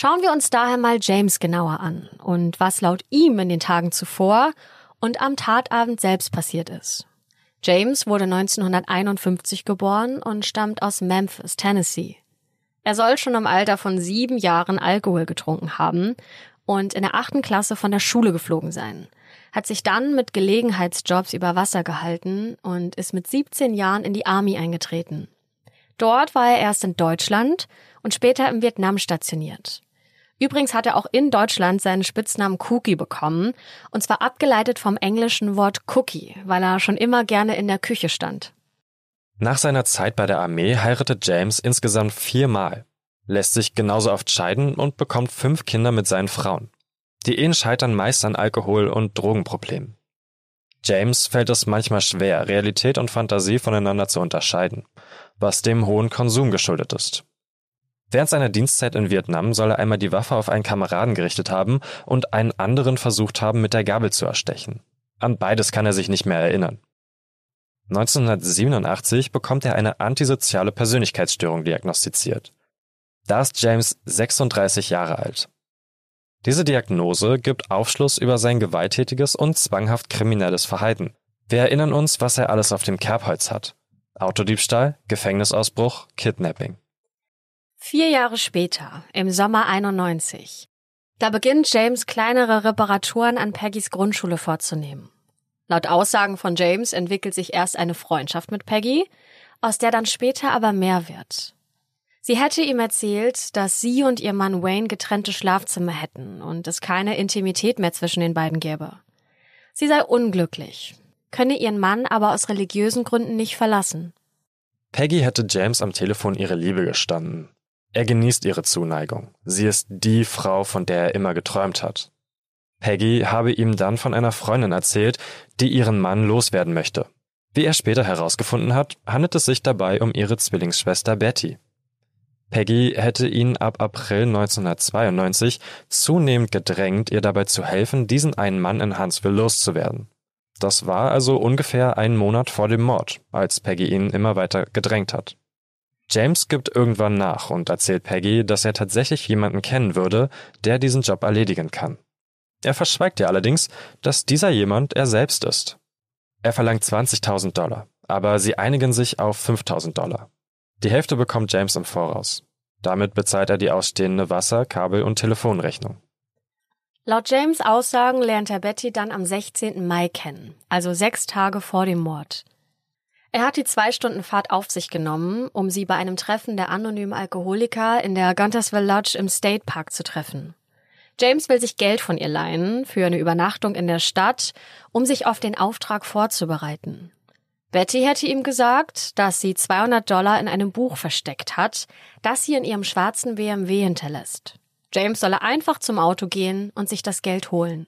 Schauen wir uns daher mal James genauer an und was laut ihm in den Tagen zuvor und am Tatabend selbst passiert ist. James wurde 1951 geboren und stammt aus Memphis, Tennessee. Er soll schon im Alter von sieben Jahren Alkohol getrunken haben und in der achten Klasse von der Schule geflogen sein, hat sich dann mit Gelegenheitsjobs über Wasser gehalten und ist mit 17 Jahren in die Army eingetreten. Dort war er erst in Deutschland und später im Vietnam stationiert. Übrigens hat er auch in Deutschland seinen Spitznamen Cookie bekommen, und zwar abgeleitet vom englischen Wort Cookie, weil er schon immer gerne in der Küche stand. Nach seiner Zeit bei der Armee heiratet James insgesamt viermal, lässt sich genauso oft scheiden und bekommt fünf Kinder mit seinen Frauen. Die Ehen scheitern meist an Alkohol- und Drogenproblemen. James fällt es manchmal schwer, Realität und Fantasie voneinander zu unterscheiden, was dem hohen Konsum geschuldet ist. Während seiner Dienstzeit in Vietnam soll er einmal die Waffe auf einen Kameraden gerichtet haben und einen anderen versucht haben, mit der Gabel zu erstechen. An beides kann er sich nicht mehr erinnern. 1987 bekommt er eine antisoziale Persönlichkeitsstörung diagnostiziert. Da ist James 36 Jahre alt. Diese Diagnose gibt Aufschluss über sein gewalttätiges und zwanghaft kriminelles Verhalten. Wir erinnern uns, was er alles auf dem Kerbholz hat. Autodiebstahl, Gefängnisausbruch, Kidnapping. Vier Jahre später, im Sommer 91, da beginnt James kleinere Reparaturen an Peggys Grundschule vorzunehmen. Laut Aussagen von James entwickelt sich erst eine Freundschaft mit Peggy, aus der dann später aber mehr wird. Sie hätte ihm erzählt, dass sie und ihr Mann Wayne getrennte Schlafzimmer hätten und es keine Intimität mehr zwischen den beiden gäbe. Sie sei unglücklich, könne ihren Mann aber aus religiösen Gründen nicht verlassen. Peggy hätte James am Telefon ihre Liebe gestanden. Er genießt ihre Zuneigung. Sie ist die Frau, von der er immer geträumt hat. Peggy habe ihm dann von einer Freundin erzählt, die ihren Mann loswerden möchte. Wie er später herausgefunden hat, handelt es sich dabei um ihre Zwillingsschwester Betty. Peggy hätte ihn ab April 1992 zunehmend gedrängt, ihr dabei zu helfen, diesen einen Mann in Huntsville loszuwerden. Das war also ungefähr einen Monat vor dem Mord, als Peggy ihn immer weiter gedrängt hat. James gibt irgendwann nach und erzählt Peggy, dass er tatsächlich jemanden kennen würde, der diesen Job erledigen kann. Er verschweigt ihr allerdings, dass dieser jemand er selbst ist. Er verlangt 20.000 Dollar, aber sie einigen sich auf 5.000 Dollar. Die Hälfte bekommt James im Voraus. Damit bezahlt er die ausstehende Wasser-, Kabel- und Telefonrechnung. Laut James Aussagen lernt er Betty dann am 16. Mai kennen, also sechs Tage vor dem Mord. Er hat die zwei Stunden Fahrt auf sich genommen, um sie bei einem Treffen der anonymen Alkoholiker in der Guntersville Lodge im State Park zu treffen. James will sich Geld von ihr leihen für eine Übernachtung in der Stadt, um sich auf den Auftrag vorzubereiten. Betty hätte ihm gesagt, dass sie 200 Dollar in einem Buch versteckt hat, das sie in ihrem schwarzen BMW hinterlässt. James solle einfach zum Auto gehen und sich das Geld holen.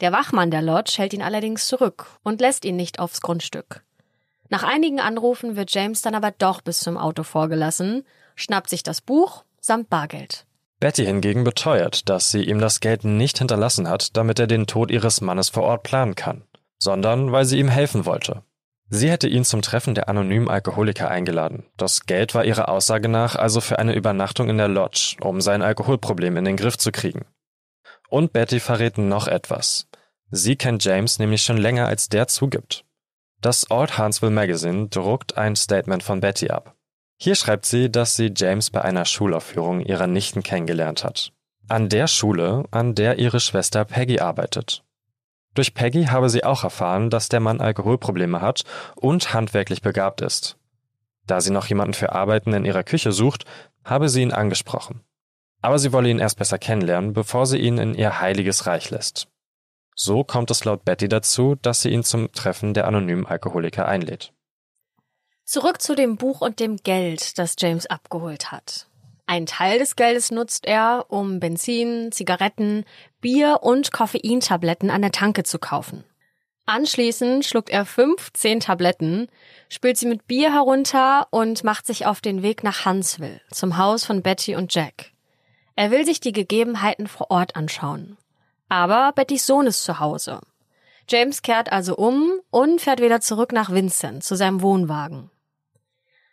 Der Wachmann der Lodge hält ihn allerdings zurück und lässt ihn nicht aufs Grundstück. Nach einigen Anrufen wird James dann aber doch bis zum Auto vorgelassen, schnappt sich das Buch samt Bargeld. Betty hingegen beteuert, dass sie ihm das Geld nicht hinterlassen hat, damit er den Tod ihres Mannes vor Ort planen kann. sondern weil sie ihm helfen wollte. Sie hätte ihn zum Treffen der anonymen Alkoholiker eingeladen. Das Geld war ihrer Aussage nach also für eine Übernachtung in der Lodge, um sein Alkoholproblem in den Griff zu kriegen. Und Betty verrät noch etwas. Sie kennt James nämlich schon länger, als der zugibt. Das Old Huntsville Magazine druckt ein Statement von Betty ab. Hier schreibt sie, dass sie James bei einer Schulaufführung ihrer Nichten kennengelernt hat. An der Schule, an der ihre Schwester Peggy arbeitet. Durch Peggy habe sie auch erfahren, dass der Mann Alkoholprobleme hat und handwerklich begabt ist. Da sie noch jemanden für Arbeiten in ihrer Küche sucht, habe sie ihn angesprochen. Aber sie wolle ihn erst besser kennenlernen, bevor sie ihn in ihr heiliges Reich lässt. So kommt es laut Betty dazu, dass sie ihn zum Treffen der anonymen Alkoholiker einlädt. Zurück zu dem Buch und dem Geld, das James abgeholt hat. Ein Teil des Geldes nutzt er, um Benzin, Zigaretten, Bier und Koffeintabletten an der Tanke zu kaufen. Anschließend schluckt er 15 Tabletten, spült sie mit Bier herunter und macht sich auf den Weg nach Huntsville, zum Haus von Betty und Jack. Er will sich die Gegebenheiten vor Ort anschauen. Aber Bettys Sohn ist zu Hause. James kehrt also um und fährt wieder zurück nach Vincent zu seinem Wohnwagen.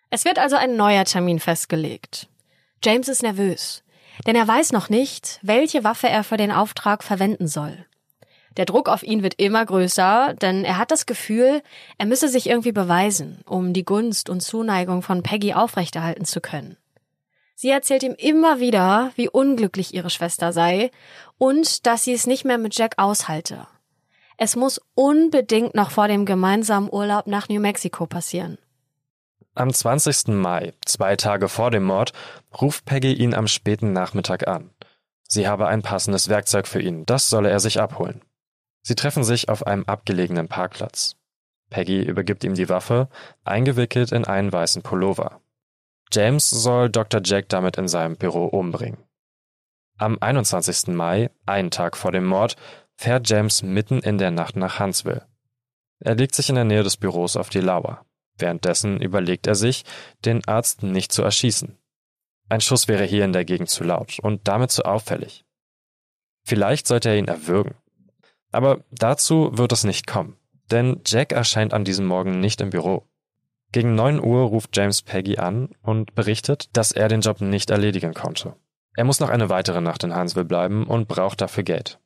Es wird also ein neuer Termin festgelegt. James ist nervös, denn er weiß noch nicht, welche Waffe er für den Auftrag verwenden soll. Der Druck auf ihn wird immer größer, denn er hat das Gefühl, er müsse sich irgendwie beweisen, um die Gunst und Zuneigung von Peggy aufrechterhalten zu können. Sie erzählt ihm immer wieder, wie unglücklich ihre Schwester sei und dass sie es nicht mehr mit Jack aushalte. Es muss unbedingt noch vor dem gemeinsamen Urlaub nach New Mexico passieren. Am 20. Mai, zwei Tage vor dem Mord, ruft Peggy ihn am späten Nachmittag an. Sie habe ein passendes Werkzeug für ihn, das solle er sich abholen. Sie treffen sich auf einem abgelegenen Parkplatz. Peggy übergibt ihm die Waffe, eingewickelt in einen weißen Pullover. James soll Dr. Jack damit in seinem Büro umbringen. Am 21. Mai, einen Tag vor dem Mord, fährt James mitten in der Nacht nach Huntsville. Er legt sich in der Nähe des Büros auf die Lauer. Währenddessen überlegt er sich, den Arzt nicht zu erschießen. Ein Schuss wäre hier in der Gegend zu laut und damit zu auffällig. Vielleicht sollte er ihn erwürgen. Aber dazu wird es nicht kommen, denn Jack erscheint an diesem Morgen nicht im Büro. Gegen neun Uhr ruft James Peggy an und berichtet, dass er den Job nicht erledigen konnte. Er muss noch eine weitere Nacht in Huntsville bleiben und braucht dafür Geld.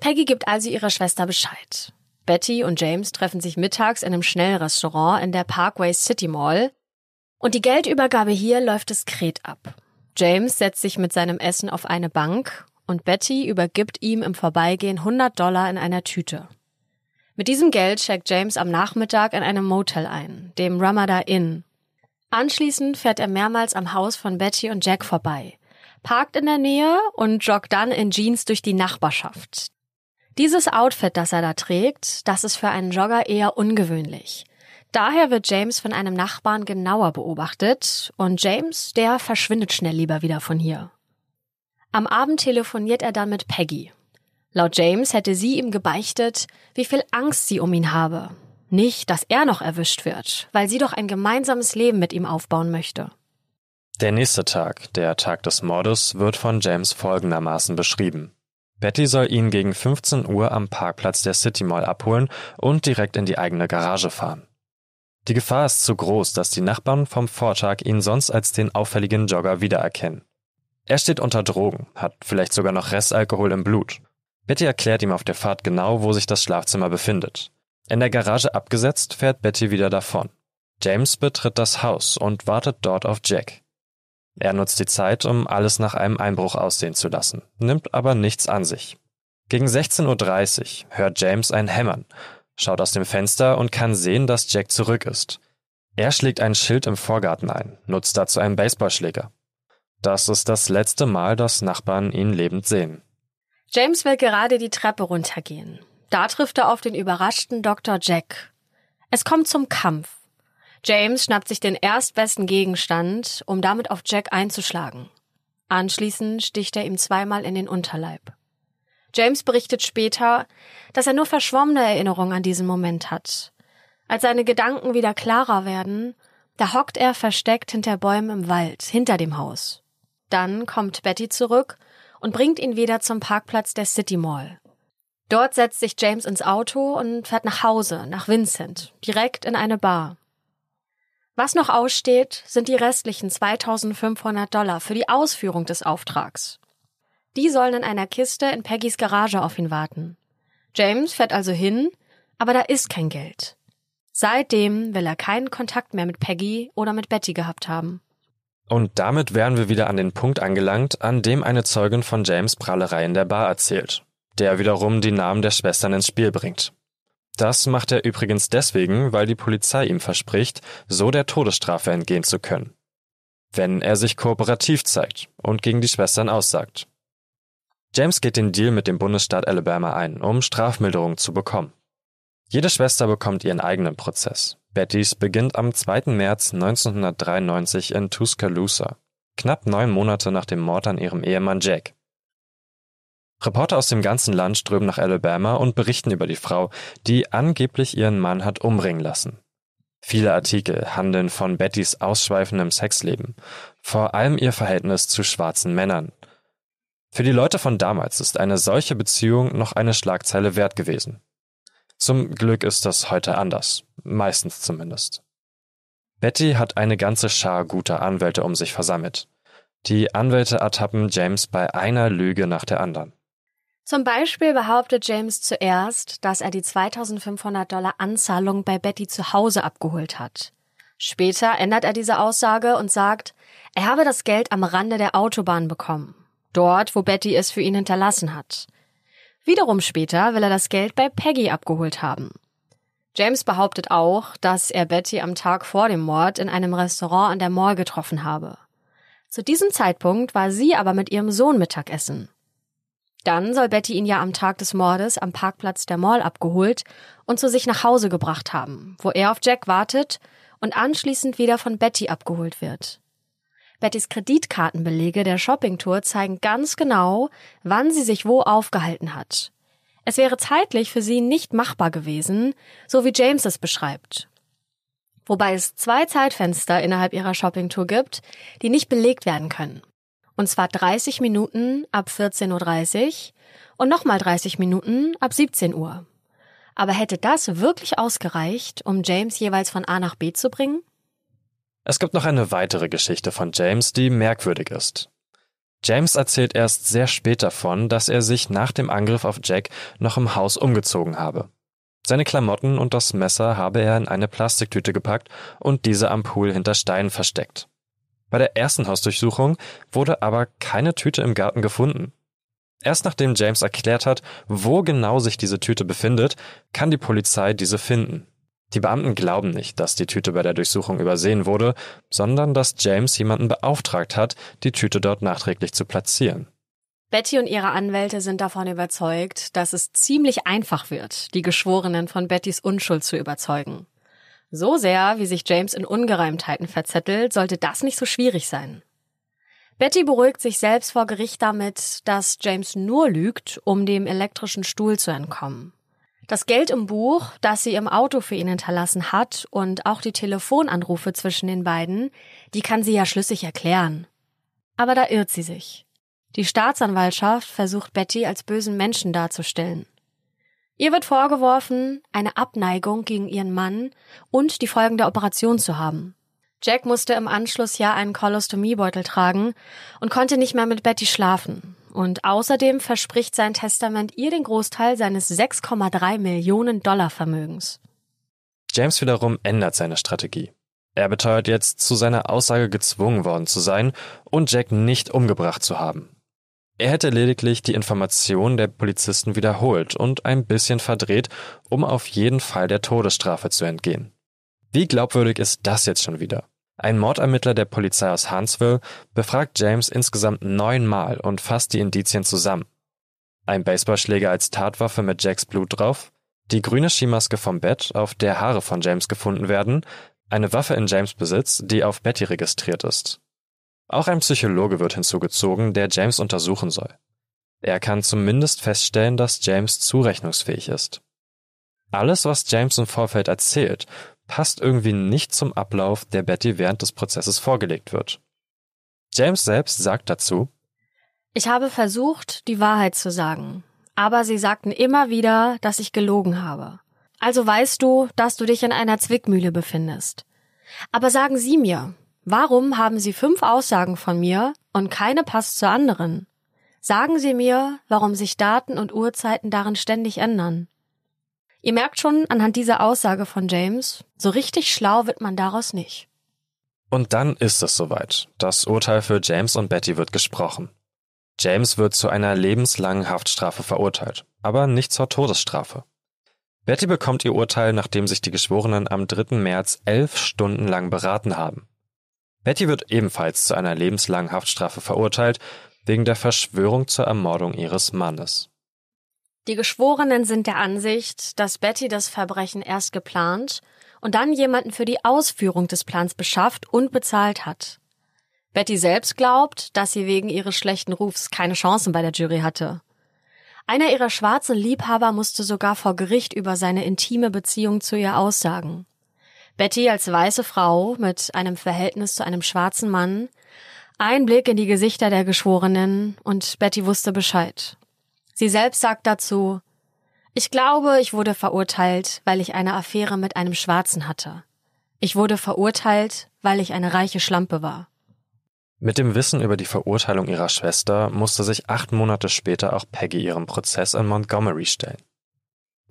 Peggy gibt also ihrer Schwester Bescheid. Betty und James treffen sich mittags in einem Schnellrestaurant in der Parkway City Mall. Und die Geldübergabe hier läuft diskret ab. James setzt sich mit seinem Essen auf eine Bank und Betty übergibt ihm im Vorbeigehen 100 Dollar in einer Tüte. Mit diesem Geld checkt James am Nachmittag in einem Motel ein, dem Ramada Inn. Anschließend fährt er mehrmals am Haus von Betty und Jack vorbei, parkt in der Nähe und joggt dann in Jeans durch die Nachbarschaft. Dieses Outfit, das er da trägt, das ist für einen Jogger eher ungewöhnlich. Daher wird James von einem Nachbarn genauer beobachtet und James, der verschwindet schnell lieber wieder von hier. Am Abend telefoniert er dann mit Peggy. Laut James hätte sie ihm gebeichtet, wie viel Angst sie um ihn habe. Nicht, dass er noch erwischt wird, weil sie doch ein gemeinsames Leben mit ihm aufbauen möchte. Der nächste Tag, der Tag des Mordes, wird von James folgendermaßen beschrieben. Betty soll ihn gegen 15 Uhr am Parkplatz der City Mall abholen und direkt in die eigene Garage fahren. Die Gefahr ist zu groß, dass die Nachbarn vom Vortag ihn sonst als den auffälligen Jogger wiedererkennen. Er steht unter Drogen, hat vielleicht sogar noch Restalkohol im Blut. Betty erklärt ihm auf der Fahrt genau, wo sich das Schlafzimmer befindet. In der Garage abgesetzt, fährt Betty wieder davon. James betritt das Haus und wartet dort auf Jack. Er nutzt die Zeit, um alles nach einem Einbruch aussehen zu lassen, nimmt aber nichts an sich. Gegen 16.30 Uhr hört James ein Hämmern, schaut aus dem Fenster und kann sehen, dass Jack zurück ist. Er schlägt ein Schild im Vorgarten ein, nutzt dazu einen Baseballschläger. Das ist das letzte Mal, dass Nachbarn ihn lebend sehen. James will gerade die Treppe runtergehen. Da trifft er auf den überraschten Dr. Jack. Es kommt zum Kampf. James schnappt sich den erstbesten Gegenstand, um damit auf Jack einzuschlagen. Anschließend sticht er ihm zweimal in den Unterleib. James berichtet später, dass er nur verschwommene Erinnerungen an diesen Moment hat. Als seine Gedanken wieder klarer werden, da hockt er versteckt hinter Bäumen im Wald, hinter dem Haus. Dann kommt Betty zurück und bringt ihn wieder zum Parkplatz der City Mall. Dort setzt sich James ins Auto und fährt nach Hause, nach Vincent, direkt in eine Bar. Was noch aussteht, sind die restlichen 2500 Dollar für die Ausführung des Auftrags. Die sollen in einer Kiste in Peggys Garage auf ihn warten. James fährt also hin, aber da ist kein Geld. Seitdem will er keinen Kontakt mehr mit Peggy oder mit Betty gehabt haben. Und damit wären wir wieder an den Punkt angelangt, an dem eine Zeugin von James Prahlerei in der Bar erzählt, der wiederum die Namen der Schwestern ins Spiel bringt. Das macht er übrigens deswegen, weil die Polizei ihm verspricht, so der Todesstrafe entgehen zu können. Wenn er sich kooperativ zeigt und gegen die Schwestern aussagt. James geht den Deal mit dem Bundesstaat Alabama ein, um Strafmilderung zu bekommen. Jede Schwester bekommt ihren eigenen Prozess. Bettys beginnt am 2. März 1993 in Tuscaloosa, knapp neun Monate nach dem Mord an ihrem Ehemann Jack. Reporter aus dem ganzen Land strömen nach Alabama und berichten über die Frau, die angeblich ihren Mann hat umbringen lassen. Viele Artikel handeln von Bettys ausschweifendem Sexleben, vor allem ihr Verhältnis zu schwarzen Männern. Für die Leute von damals ist eine solche Beziehung noch eine Schlagzeile wert gewesen. Zum Glück ist das heute anders, meistens zumindest. Betty hat eine ganze Schar guter Anwälte um sich versammelt. Die Anwälte ertappen James bei einer Lüge nach der anderen. Zum Beispiel behauptet James zuerst, dass er die 2500 Dollar Anzahlung bei Betty zu Hause abgeholt hat. Später ändert er diese Aussage und sagt, er habe das Geld am Rande der Autobahn bekommen. Dort, wo Betty es für ihn hinterlassen hat. Wiederum später will er das Geld bei Peggy abgeholt haben. James behauptet auch, dass er Betty am Tag vor dem Mord in einem Restaurant an der Mall getroffen habe. Zu diesem Zeitpunkt war sie aber mit ihrem Sohn Mittagessen. Dann soll Betty ihn ja am Tag des Mordes am Parkplatz der Mall abgeholt und zu sich nach Hause gebracht haben, wo er auf Jack wartet und anschließend wieder von Betty abgeholt wird. Bettys Kreditkartenbelege der Shoppingtour zeigen ganz genau, wann sie sich wo aufgehalten hat. Es wäre zeitlich für sie nicht machbar gewesen, so wie James es beschreibt. Wobei es zwei Zeitfenster innerhalb ihrer Shoppingtour gibt, die nicht belegt werden können. Und zwar 30 Minuten ab 14.30 Uhr und nochmal 30 Minuten ab 17 Uhr. Aber hätte das wirklich ausgereicht, um James jeweils von A nach B zu bringen? Es gibt noch eine weitere Geschichte von James, die merkwürdig ist. James erzählt erst sehr spät davon, dass er sich nach dem Angriff auf Jack noch im Haus umgezogen habe. Seine Klamotten und das Messer habe er in eine Plastiktüte gepackt und diese am Pool hinter Steinen versteckt. Bei der ersten Hausdurchsuchung wurde aber keine Tüte im Garten gefunden. Erst nachdem James erklärt hat, wo genau sich diese Tüte befindet, kann die Polizei diese finden. Die Beamten glauben nicht, dass die Tüte bei der Durchsuchung übersehen wurde, sondern dass James jemanden beauftragt hat, die Tüte dort nachträglich zu platzieren. Betty und ihre Anwälte sind davon überzeugt, dass es ziemlich einfach wird, die Geschworenen von Bettys Unschuld zu überzeugen. So sehr, wie sich James in Ungereimtheiten verzettelt, sollte das nicht so schwierig sein. Betty beruhigt sich selbst vor Gericht damit, dass James nur lügt, um dem elektrischen Stuhl zu entkommen. Das Geld im Buch, das sie im Auto für ihn hinterlassen hat und auch die Telefonanrufe zwischen den beiden, die kann sie ja schlüssig erklären. Aber da irrt sie sich. Die Staatsanwaltschaft versucht Betty als bösen Menschen darzustellen. Ihr wird vorgeworfen, eine Abneigung gegen ihren Mann und die Folgen der Operation zu haben. Jack musste im Anschluss ja einen Kolostomiebeutel tragen und konnte nicht mehr mit Betty schlafen. Und außerdem verspricht sein Testament ihr den Großteil seines 6,3 Millionen Dollar Vermögens. James wiederum ändert seine Strategie. Er beteuert jetzt, zu seiner Aussage gezwungen worden zu sein und Jack nicht umgebracht zu haben. Er hätte lediglich die Information der Polizisten wiederholt und ein bisschen verdreht, um auf jeden Fall der Todesstrafe zu entgehen. Wie glaubwürdig ist das jetzt schon wieder? Ein Mordermittler der Polizei aus Huntsville befragt James insgesamt neunmal und fasst die Indizien zusammen. Ein Baseballschläger als Tatwaffe mit Jacks Blut drauf, die grüne Skimaske vom Bett, auf der Haare von James gefunden werden, eine Waffe in James Besitz, die auf Betty registriert ist. Auch ein Psychologe wird hinzugezogen, der James untersuchen soll. Er kann zumindest feststellen, dass James zurechnungsfähig ist. Alles, was James im Vorfeld erzählt, passt irgendwie nicht zum Ablauf, der Betty während des Prozesses vorgelegt wird. James selbst sagt dazu, Ich habe versucht, die Wahrheit zu sagen, aber sie sagten immer wieder, dass ich gelogen habe. Also weißt du, dass du dich in einer Zwickmühle befindest. Aber sagen Sie mir, warum haben Sie fünf Aussagen von mir und keine passt zur anderen? Sagen Sie mir, warum sich Daten und Uhrzeiten darin ständig ändern. Ihr merkt schon anhand dieser Aussage von James, so richtig schlau wird man daraus nicht. Und dann ist es soweit. Das Urteil für James und Betty wird gesprochen. James wird zu einer lebenslangen Haftstrafe verurteilt, aber nicht zur Todesstrafe. Betty bekommt ihr Urteil, nachdem sich die Geschworenen am 3. März elf Stunden lang beraten haben. Betty wird ebenfalls zu einer lebenslangen Haftstrafe verurteilt, wegen der Verschwörung zur Ermordung ihres Mannes. Die Geschworenen sind der Ansicht, dass Betty das Verbrechen erst geplant und dann jemanden für die Ausführung des Plans beschafft und bezahlt hat. Betty selbst glaubt, dass sie wegen ihres schlechten Rufs keine Chancen bei der Jury hatte. Einer ihrer schwarzen Liebhaber musste sogar vor Gericht über seine intime Beziehung zu ihr aussagen. Betty als weiße Frau mit einem Verhältnis zu einem schwarzen Mann, ein Blick in die Gesichter der Geschworenen und Betty wusste Bescheid. Sie selbst sagt dazu, ich glaube, ich wurde verurteilt, weil ich eine Affäre mit einem Schwarzen hatte. Ich wurde verurteilt, weil ich eine reiche Schlampe war. Mit dem Wissen über die Verurteilung ihrer Schwester musste sich acht Monate später auch Peggy ihrem Prozess in Montgomery stellen.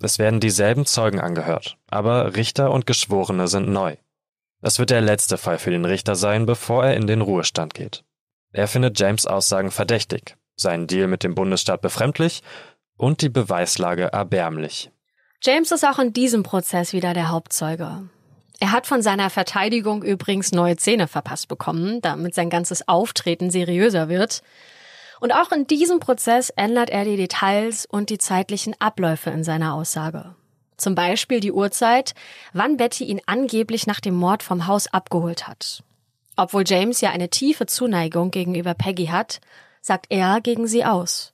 Es werden dieselben Zeugen angehört, aber Richter und Geschworene sind neu. Es wird der letzte Fall für den Richter sein, bevor er in den Ruhestand geht. Er findet James Aussagen verdächtig, seinen Deal mit dem Bundesstaat befremdlich und die Beweislage erbärmlich. James ist auch in diesem Prozess wieder der Hauptzeuge. Er hat von seiner Verteidigung übrigens neue Zähne verpasst bekommen, damit sein ganzes Auftreten seriöser wird. Und auch in diesem Prozess ändert er die Details und die zeitlichen Abläufe in seiner Aussage. Zum Beispiel die Uhrzeit, wann Betty ihn angeblich nach dem Mord vom Haus abgeholt hat. Obwohl James ja eine tiefe Zuneigung gegenüber Peggy hat, sagt er gegen sie aus.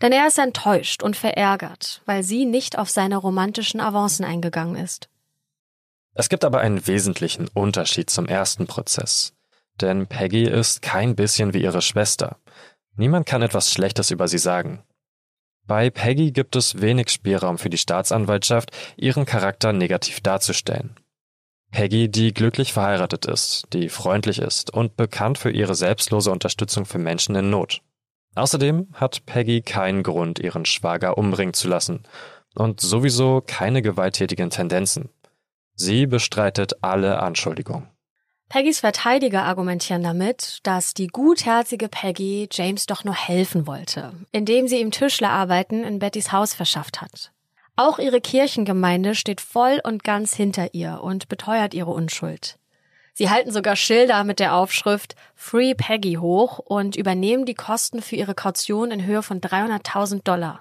Denn er ist enttäuscht und verärgert, weil sie nicht auf seine romantischen Avancen eingegangen ist. Es gibt aber einen wesentlichen Unterschied zum ersten Prozess. Denn Peggy ist kein bisschen wie ihre Schwester. Niemand kann etwas Schlechtes über sie sagen. Bei Peggy gibt es wenig Spielraum für die Staatsanwaltschaft, ihren Charakter negativ darzustellen. Peggy, die glücklich verheiratet ist, die freundlich ist und bekannt für ihre selbstlose Unterstützung für Menschen in Not. Außerdem hat Peggy keinen Grund, ihren Schwager umbringen zu lassen und sowieso keine gewalttätigen Tendenzen. Sie bestreitet alle Anschuldigungen. Peggys Verteidiger argumentieren damit, dass die gutherzige Peggy James doch nur helfen wollte, indem sie ihm Tischlerarbeiten in Bettys Haus verschafft hat. Auch ihre Kirchengemeinde steht voll und ganz hinter ihr und beteuert ihre Unschuld. Sie halten sogar Schilder mit der Aufschrift Free Peggy hoch und übernehmen die Kosten für ihre Kaution in Höhe von 300.000 Dollar.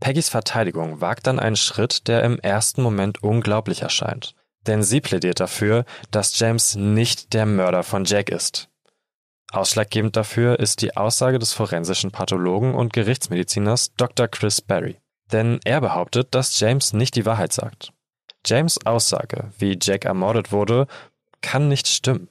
Peggys Verteidigung wagt dann einen Schritt, der im ersten Moment unglaublich erscheint. Denn sie plädiert dafür, dass James nicht der Mörder von Jack ist. Ausschlaggebend dafür ist die Aussage des forensischen Pathologen und Gerichtsmediziners Dr. Chris Barry. Denn er behauptet, dass James nicht die Wahrheit sagt. James Aussage, wie Jack ermordet wurde, kann nicht stimmen.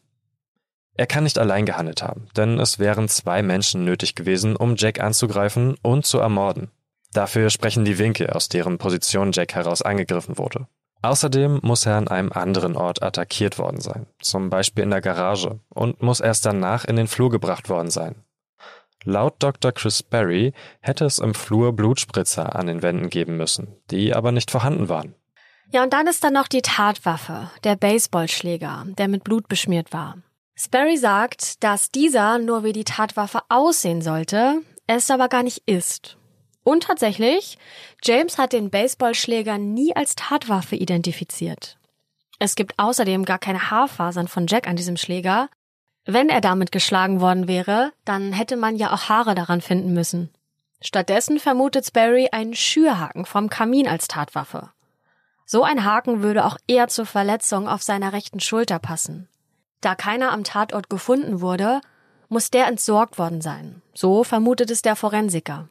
Er kann nicht allein gehandelt haben, denn es wären zwei Menschen nötig gewesen, um Jack anzugreifen und zu ermorden. Dafür sprechen die Winkel, aus deren Position Jack heraus angegriffen wurde. Außerdem muss er an einem anderen Ort attackiert worden sein, zum Beispiel in der Garage, und muss erst danach in den Flur gebracht worden sein. Laut Dr. Chris Berry hätte es im Flur Blutspritzer an den Wänden geben müssen, die aber nicht vorhanden waren. Ja, und dann ist da noch die Tatwaffe, der Baseballschläger, der mit Blut beschmiert war. Sperry sagt, dass dieser nur wie die Tatwaffe aussehen sollte, es aber gar nicht ist. Und tatsächlich, James hat den Baseballschläger nie als Tatwaffe identifiziert. Es gibt außerdem gar keine Haarfasern von Jack an diesem Schläger. Wenn er damit geschlagen worden wäre, dann hätte man ja auch Haare daran finden müssen. Stattdessen vermutet Sperry einen Schürhaken vom Kamin als Tatwaffe. So ein Haken würde auch eher zur Verletzung auf seiner rechten Schulter passen. Da keiner am Tatort gefunden wurde, muss der entsorgt worden sein. So vermutet es der Forensiker.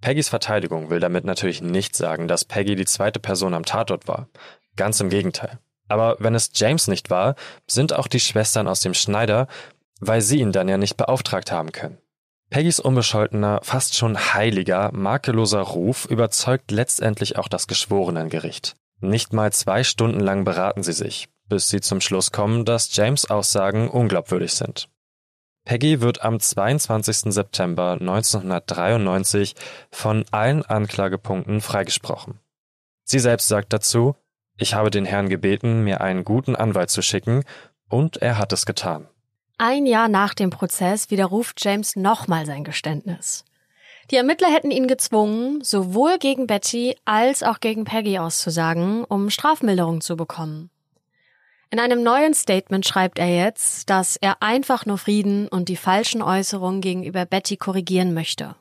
Peggys Verteidigung will damit natürlich nicht sagen, dass Peggy die zweite Person am Tatort war. Ganz im Gegenteil. Aber wenn es James nicht war, sind auch die Schwestern aus dem Schneider, weil sie ihn dann ja nicht beauftragt haben können. Peggys unbescholtener, fast schon heiliger, makelloser Ruf überzeugt letztendlich auch das Geschworenengericht. Nicht mal zwei Stunden lang beraten sie sich, bis sie zum Schluss kommen, dass James Aussagen unglaubwürdig sind. Peggy wird am 22. September 1993 von allen Anklagepunkten freigesprochen. Sie selbst sagt dazu, ich habe den Herrn gebeten, mir einen guten Anwalt zu schicken, und er hat es getan. Ein Jahr nach dem Prozess widerruft James nochmal sein Geständnis. Die Ermittler hätten ihn gezwungen, sowohl gegen Betty als auch gegen Peggy auszusagen, um Strafmilderung zu bekommen. In einem neuen Statement schreibt er jetzt, dass er einfach nur Frieden und die falschen Äußerungen gegenüber Betty korrigieren möchte.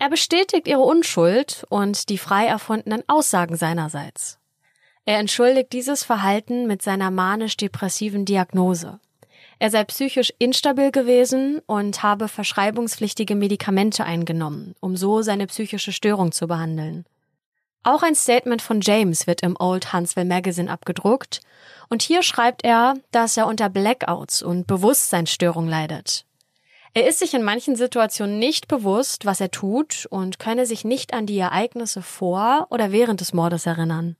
Er bestätigt ihre Unschuld und die frei erfundenen Aussagen seinerseits. Er entschuldigt dieses Verhalten mit seiner manisch-depressiven Diagnose. Er sei psychisch instabil gewesen und habe verschreibungspflichtige Medikamente eingenommen, um so seine psychische Störung zu behandeln. Auch ein Statement von James wird im Old Huntsville Magazine abgedruckt und hier schreibt er, dass er unter Blackouts und Bewusstseinsstörung leidet. Er ist sich in manchen Situationen nicht bewusst, was er tut und könne sich nicht an die Ereignisse vor oder während des Mordes erinnern.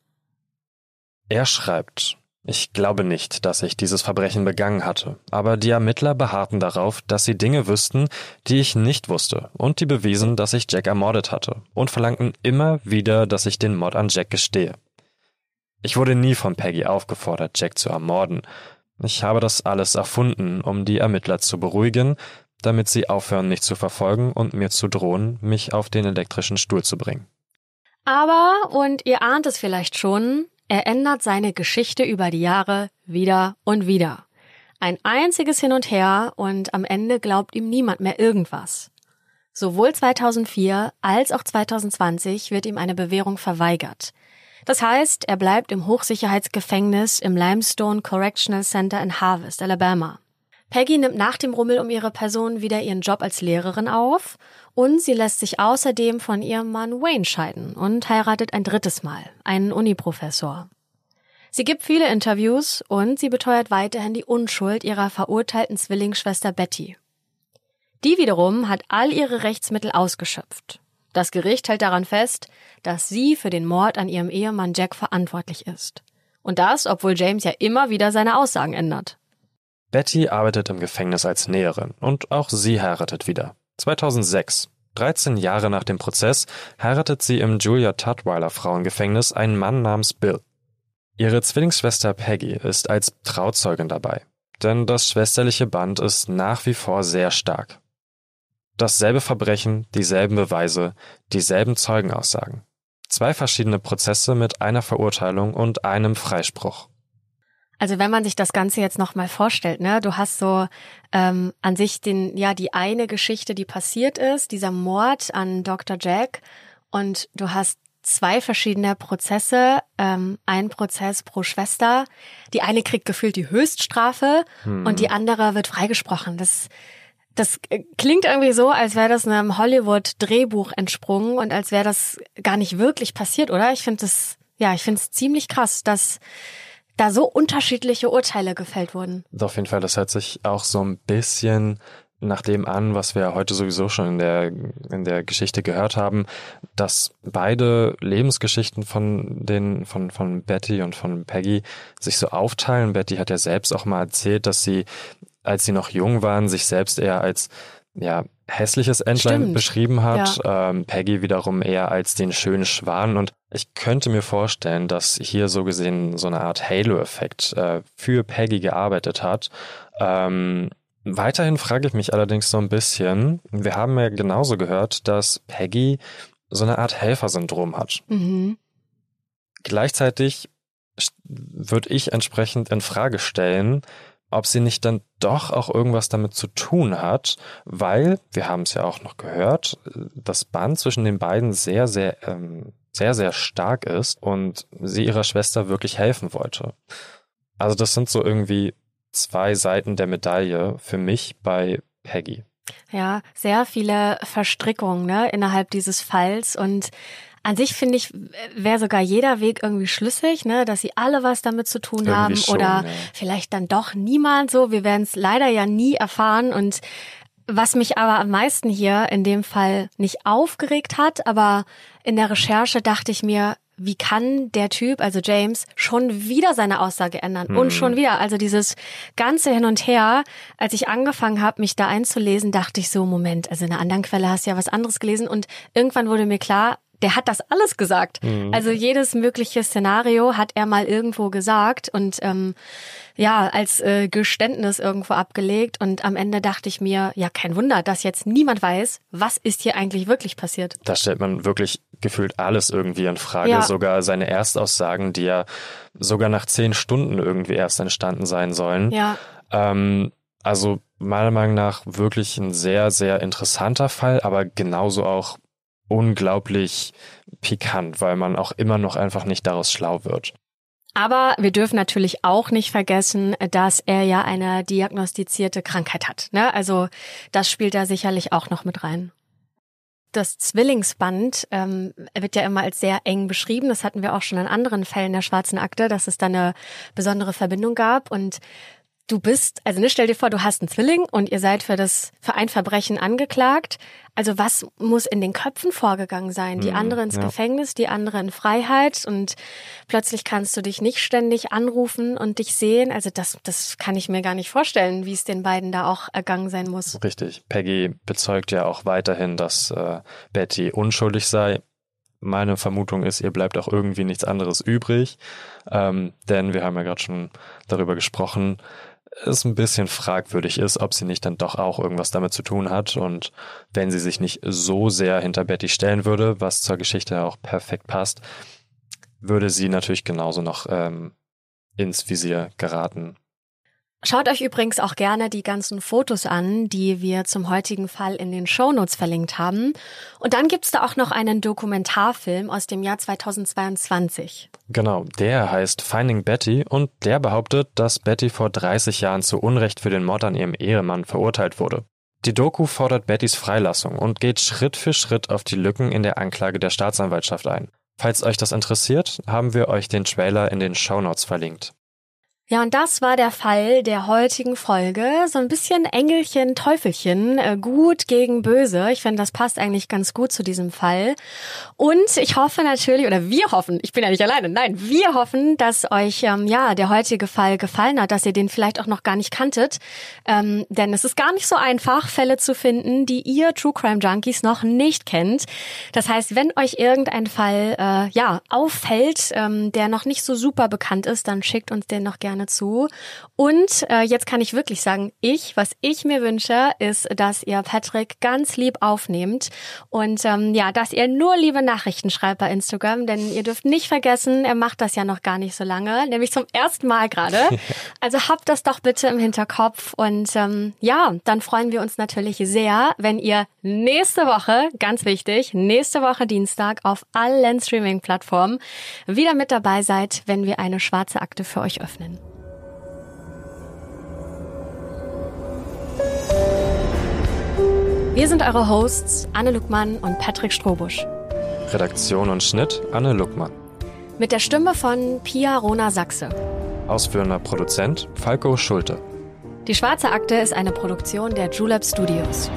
Er schreibt, ich glaube nicht, dass ich dieses Verbrechen begangen hatte, aber die Ermittler beharrten darauf, dass sie Dinge wüssten, die ich nicht wusste, und die bewiesen, dass ich Jack ermordet hatte, und verlangten immer wieder, dass ich den Mord an Jack gestehe. Ich wurde nie von Peggy aufgefordert, Jack zu ermorden. Ich habe das alles erfunden, um die Ermittler zu beruhigen, damit sie aufhören, mich zu verfolgen und mir zu drohen, mich auf den elektrischen Stuhl zu bringen. Aber, und ihr ahnt es vielleicht schon, er ändert seine Geschichte über die Jahre wieder und wieder. Ein einziges Hin und Her und am Ende glaubt ihm niemand mehr irgendwas. Sowohl 2004 als auch 2020 wird ihm eine Bewährung verweigert. Das heißt, er bleibt im Hochsicherheitsgefängnis im Limestone Correctional Center in Harvest, Alabama. Peggy nimmt nach dem Rummel um ihre Person wieder ihren Job als Lehrerin auf und sie lässt sich außerdem von ihrem Mann Wayne scheiden und heiratet ein drittes Mal, einen Uniprofessor. Sie gibt viele Interviews und sie beteuert weiterhin die Unschuld ihrer verurteilten Zwillingsschwester Betty. Die wiederum hat all ihre Rechtsmittel ausgeschöpft. Das Gericht hält daran fest, dass sie für den Mord an ihrem Ehemann Jack verantwortlich ist. Und das, obwohl James ja immer wieder seine Aussagen ändert. Betty arbeitet im Gefängnis als Näherin und auch sie heiratet wieder. 2006, 13 Jahre nach dem Prozess, heiratet sie im Julia Tutwiler Frauengefängnis einen Mann namens Bill. Ihre Zwillingsschwester Peggy ist als Trauzeugin dabei, denn das schwesterliche Band ist nach wie vor sehr stark. Dasselbe Verbrechen, dieselben Beweise, dieselben Zeugenaussagen. Zwei verschiedene Prozesse mit einer Verurteilung und einem Freispruch. Also wenn man sich das Ganze jetzt nochmal vorstellt, ne, du hast so ähm, an sich den, ja, die eine Geschichte, die passiert ist, dieser Mord an Dr. Jack, und du hast zwei verschiedene Prozesse, ähm, ein Prozess pro Schwester. Die eine kriegt gefühlt die Höchststrafe hm. und die andere wird freigesprochen. Das das äh, klingt irgendwie so, als wäre das einem Hollywood-Drehbuch entsprungen und als wäre das gar nicht wirklich passiert, oder? Ich finde das, ja, ich finde es ziemlich krass, dass da so unterschiedliche Urteile gefällt wurden. Auf jeden Fall, das hört sich auch so ein bisschen nach dem an, was wir heute sowieso schon in der, in der Geschichte gehört haben, dass beide Lebensgeschichten von den, von, von Betty und von Peggy sich so aufteilen. Betty hat ja selbst auch mal erzählt, dass sie, als sie noch jung waren, sich selbst eher als ja, hässliches Entlein Stimmt. beschrieben hat. Ja. Ähm, Peggy wiederum eher als den schönen Schwan. Und ich könnte mir vorstellen, dass hier so gesehen so eine Art Halo-Effekt äh, für Peggy gearbeitet hat. Ähm, weiterhin frage ich mich allerdings so ein bisschen, wir haben ja genauso gehört, dass Peggy so eine Art Helfersyndrom hat. Mhm. Gleichzeitig würde ich entsprechend in Frage stellen, ob sie nicht dann doch auch irgendwas damit zu tun hat, weil, wir haben es ja auch noch gehört, das Band zwischen den beiden sehr, sehr, ähm, sehr, sehr stark ist und sie ihrer Schwester wirklich helfen wollte. Also das sind so irgendwie zwei Seiten der Medaille für mich bei Peggy. Ja, sehr viele Verstrickungen ne, innerhalb dieses Falls und an sich finde ich, wäre sogar jeder Weg irgendwie schlüssig, ne, dass sie alle was damit zu tun irgendwie haben schon, oder ja. vielleicht dann doch niemand so. Wir werden es leider ja nie erfahren und Was mich aber am meisten hier in dem Fall nicht aufgeregt hat, aber in der Recherche dachte ich mir, wie kann der Typ, also James, schon wieder seine Aussage ändern mhm. und schon wieder, also dieses ganze Hin und Her. Als ich angefangen habe, mich da einzulesen, dachte ich so, Moment, also in einer anderen Quelle hast du ja was anderes gelesen und irgendwann wurde mir klar, der hat das alles gesagt. Mhm. Also jedes mögliche Szenario hat er mal irgendwo gesagt und ähm, ja, als äh, Geständnis irgendwo abgelegt. Und am Ende dachte ich mir, ja, kein Wunder, dass jetzt niemand weiß, was ist hier eigentlich wirklich passiert. Da stellt man wirklich gefühlt alles irgendwie in Frage. Ja. Sogar seine Erstaussagen, die ja sogar nach zehn Stunden irgendwie erst entstanden sein sollen. Ja. Ähm, also meiner Meinung nach wirklich ein sehr, sehr interessanter Fall, aber genauso auch unglaublich pikant, weil man auch immer noch einfach nicht daraus schlau wird. Aber wir dürfen natürlich auch nicht vergessen, dass er ja eine diagnostizierte Krankheit hat. Ne? Also das spielt da sicherlich auch noch mit rein. Das Zwillingsband ähm, wird ja immer als sehr eng beschrieben. Das hatten wir auch schon in anderen Fällen der schwarzen Akte, dass es da eine besondere Verbindung gab. Und du bist, also ne, stell dir vor, du hast einen Zwilling und ihr seid für das für ein Verbrechen angeklagt. Also was muss in den Köpfen vorgegangen sein? Die mhm, andere ins ja. Gefängnis, die andere in Freiheit und plötzlich kannst du dich nicht ständig anrufen und dich sehen. Also das, das kann ich mir gar nicht vorstellen, wie es den beiden da auch ergangen sein muss. Richtig. Peggy bezeugt ja auch weiterhin, dass äh, Betty unschuldig sei. Meine Vermutung ist, ihr bleibt auch irgendwie nichts anderes übrig, ähm, denn wir haben ja gerade schon darüber gesprochen, es ein bisschen fragwürdig ist, ob sie nicht dann doch auch irgendwas damit zu tun hat und wenn sie sich nicht so sehr hinter Betty stellen würde, was zur Geschichte auch perfekt passt, würde sie natürlich genauso noch ähm, ins Visier geraten. Schaut euch übrigens auch gerne die ganzen Fotos an, die wir zum heutigen Fall in den Shownotes verlinkt haben. Und dann gibt's da auch noch einen Dokumentarfilm aus dem Jahr 2022. Genau, der heißt Finding Betty und der behauptet, dass Betty vor 30 Jahren zu Unrecht für den Mord an ihrem Ehemann verurteilt wurde. Die Doku fordert Bettys Freilassung und geht Schritt für Schritt auf die Lücken in der Anklage der Staatsanwaltschaft ein. Falls euch das interessiert, haben wir euch den Trailer in den Shownotes verlinkt. Ja, und das war der Fall der heutigen Folge. So ein bisschen Engelchen, Teufelchen, äh, gut gegen böse. Ich finde, das passt eigentlich ganz gut zu diesem Fall. Und ich hoffe natürlich, oder wir hoffen, ich bin ja nicht alleine, nein, wir hoffen, dass euch ähm, ja der heutige Fall gefallen hat, dass ihr den vielleicht auch noch gar nicht kanntet. Ähm, denn es ist gar nicht so einfach, Fälle zu finden, die ihr True Crime Junkies noch nicht kennt. Das heißt, wenn euch irgendein Fall äh, ja auffällt, ähm, der noch nicht so super bekannt ist, dann schickt uns den noch gerne gerne zu. Und äh, jetzt kann ich wirklich sagen, ich, was ich mir wünsche, ist, dass ihr Patrick ganz lieb aufnehmt und ähm, ja, dass ihr nur liebe Nachrichten schreibt bei Instagram, denn ihr dürft nicht vergessen, er macht das ja noch gar nicht so lange, nämlich zum ersten Mal gerade. *laughs* Also habt das doch bitte im Hinterkopf und ähm, ja, dann freuen wir uns natürlich sehr, wenn ihr nächste Woche, ganz wichtig, nächste Woche Dienstag auf allen Streaming-Plattformen wieder mit dabei seid, wenn wir eine schwarze Akte für euch öffnen. Wir sind eure Hosts Anne Luckmann und Patrick Strobusch. Redaktion und Schnitt Anne Luckmann. Mit der Stimme von Pia Rona Sachse. Ausführender Produzent Falco Schulte. Die Schwarze Akte ist eine Produktion der Julep Studios.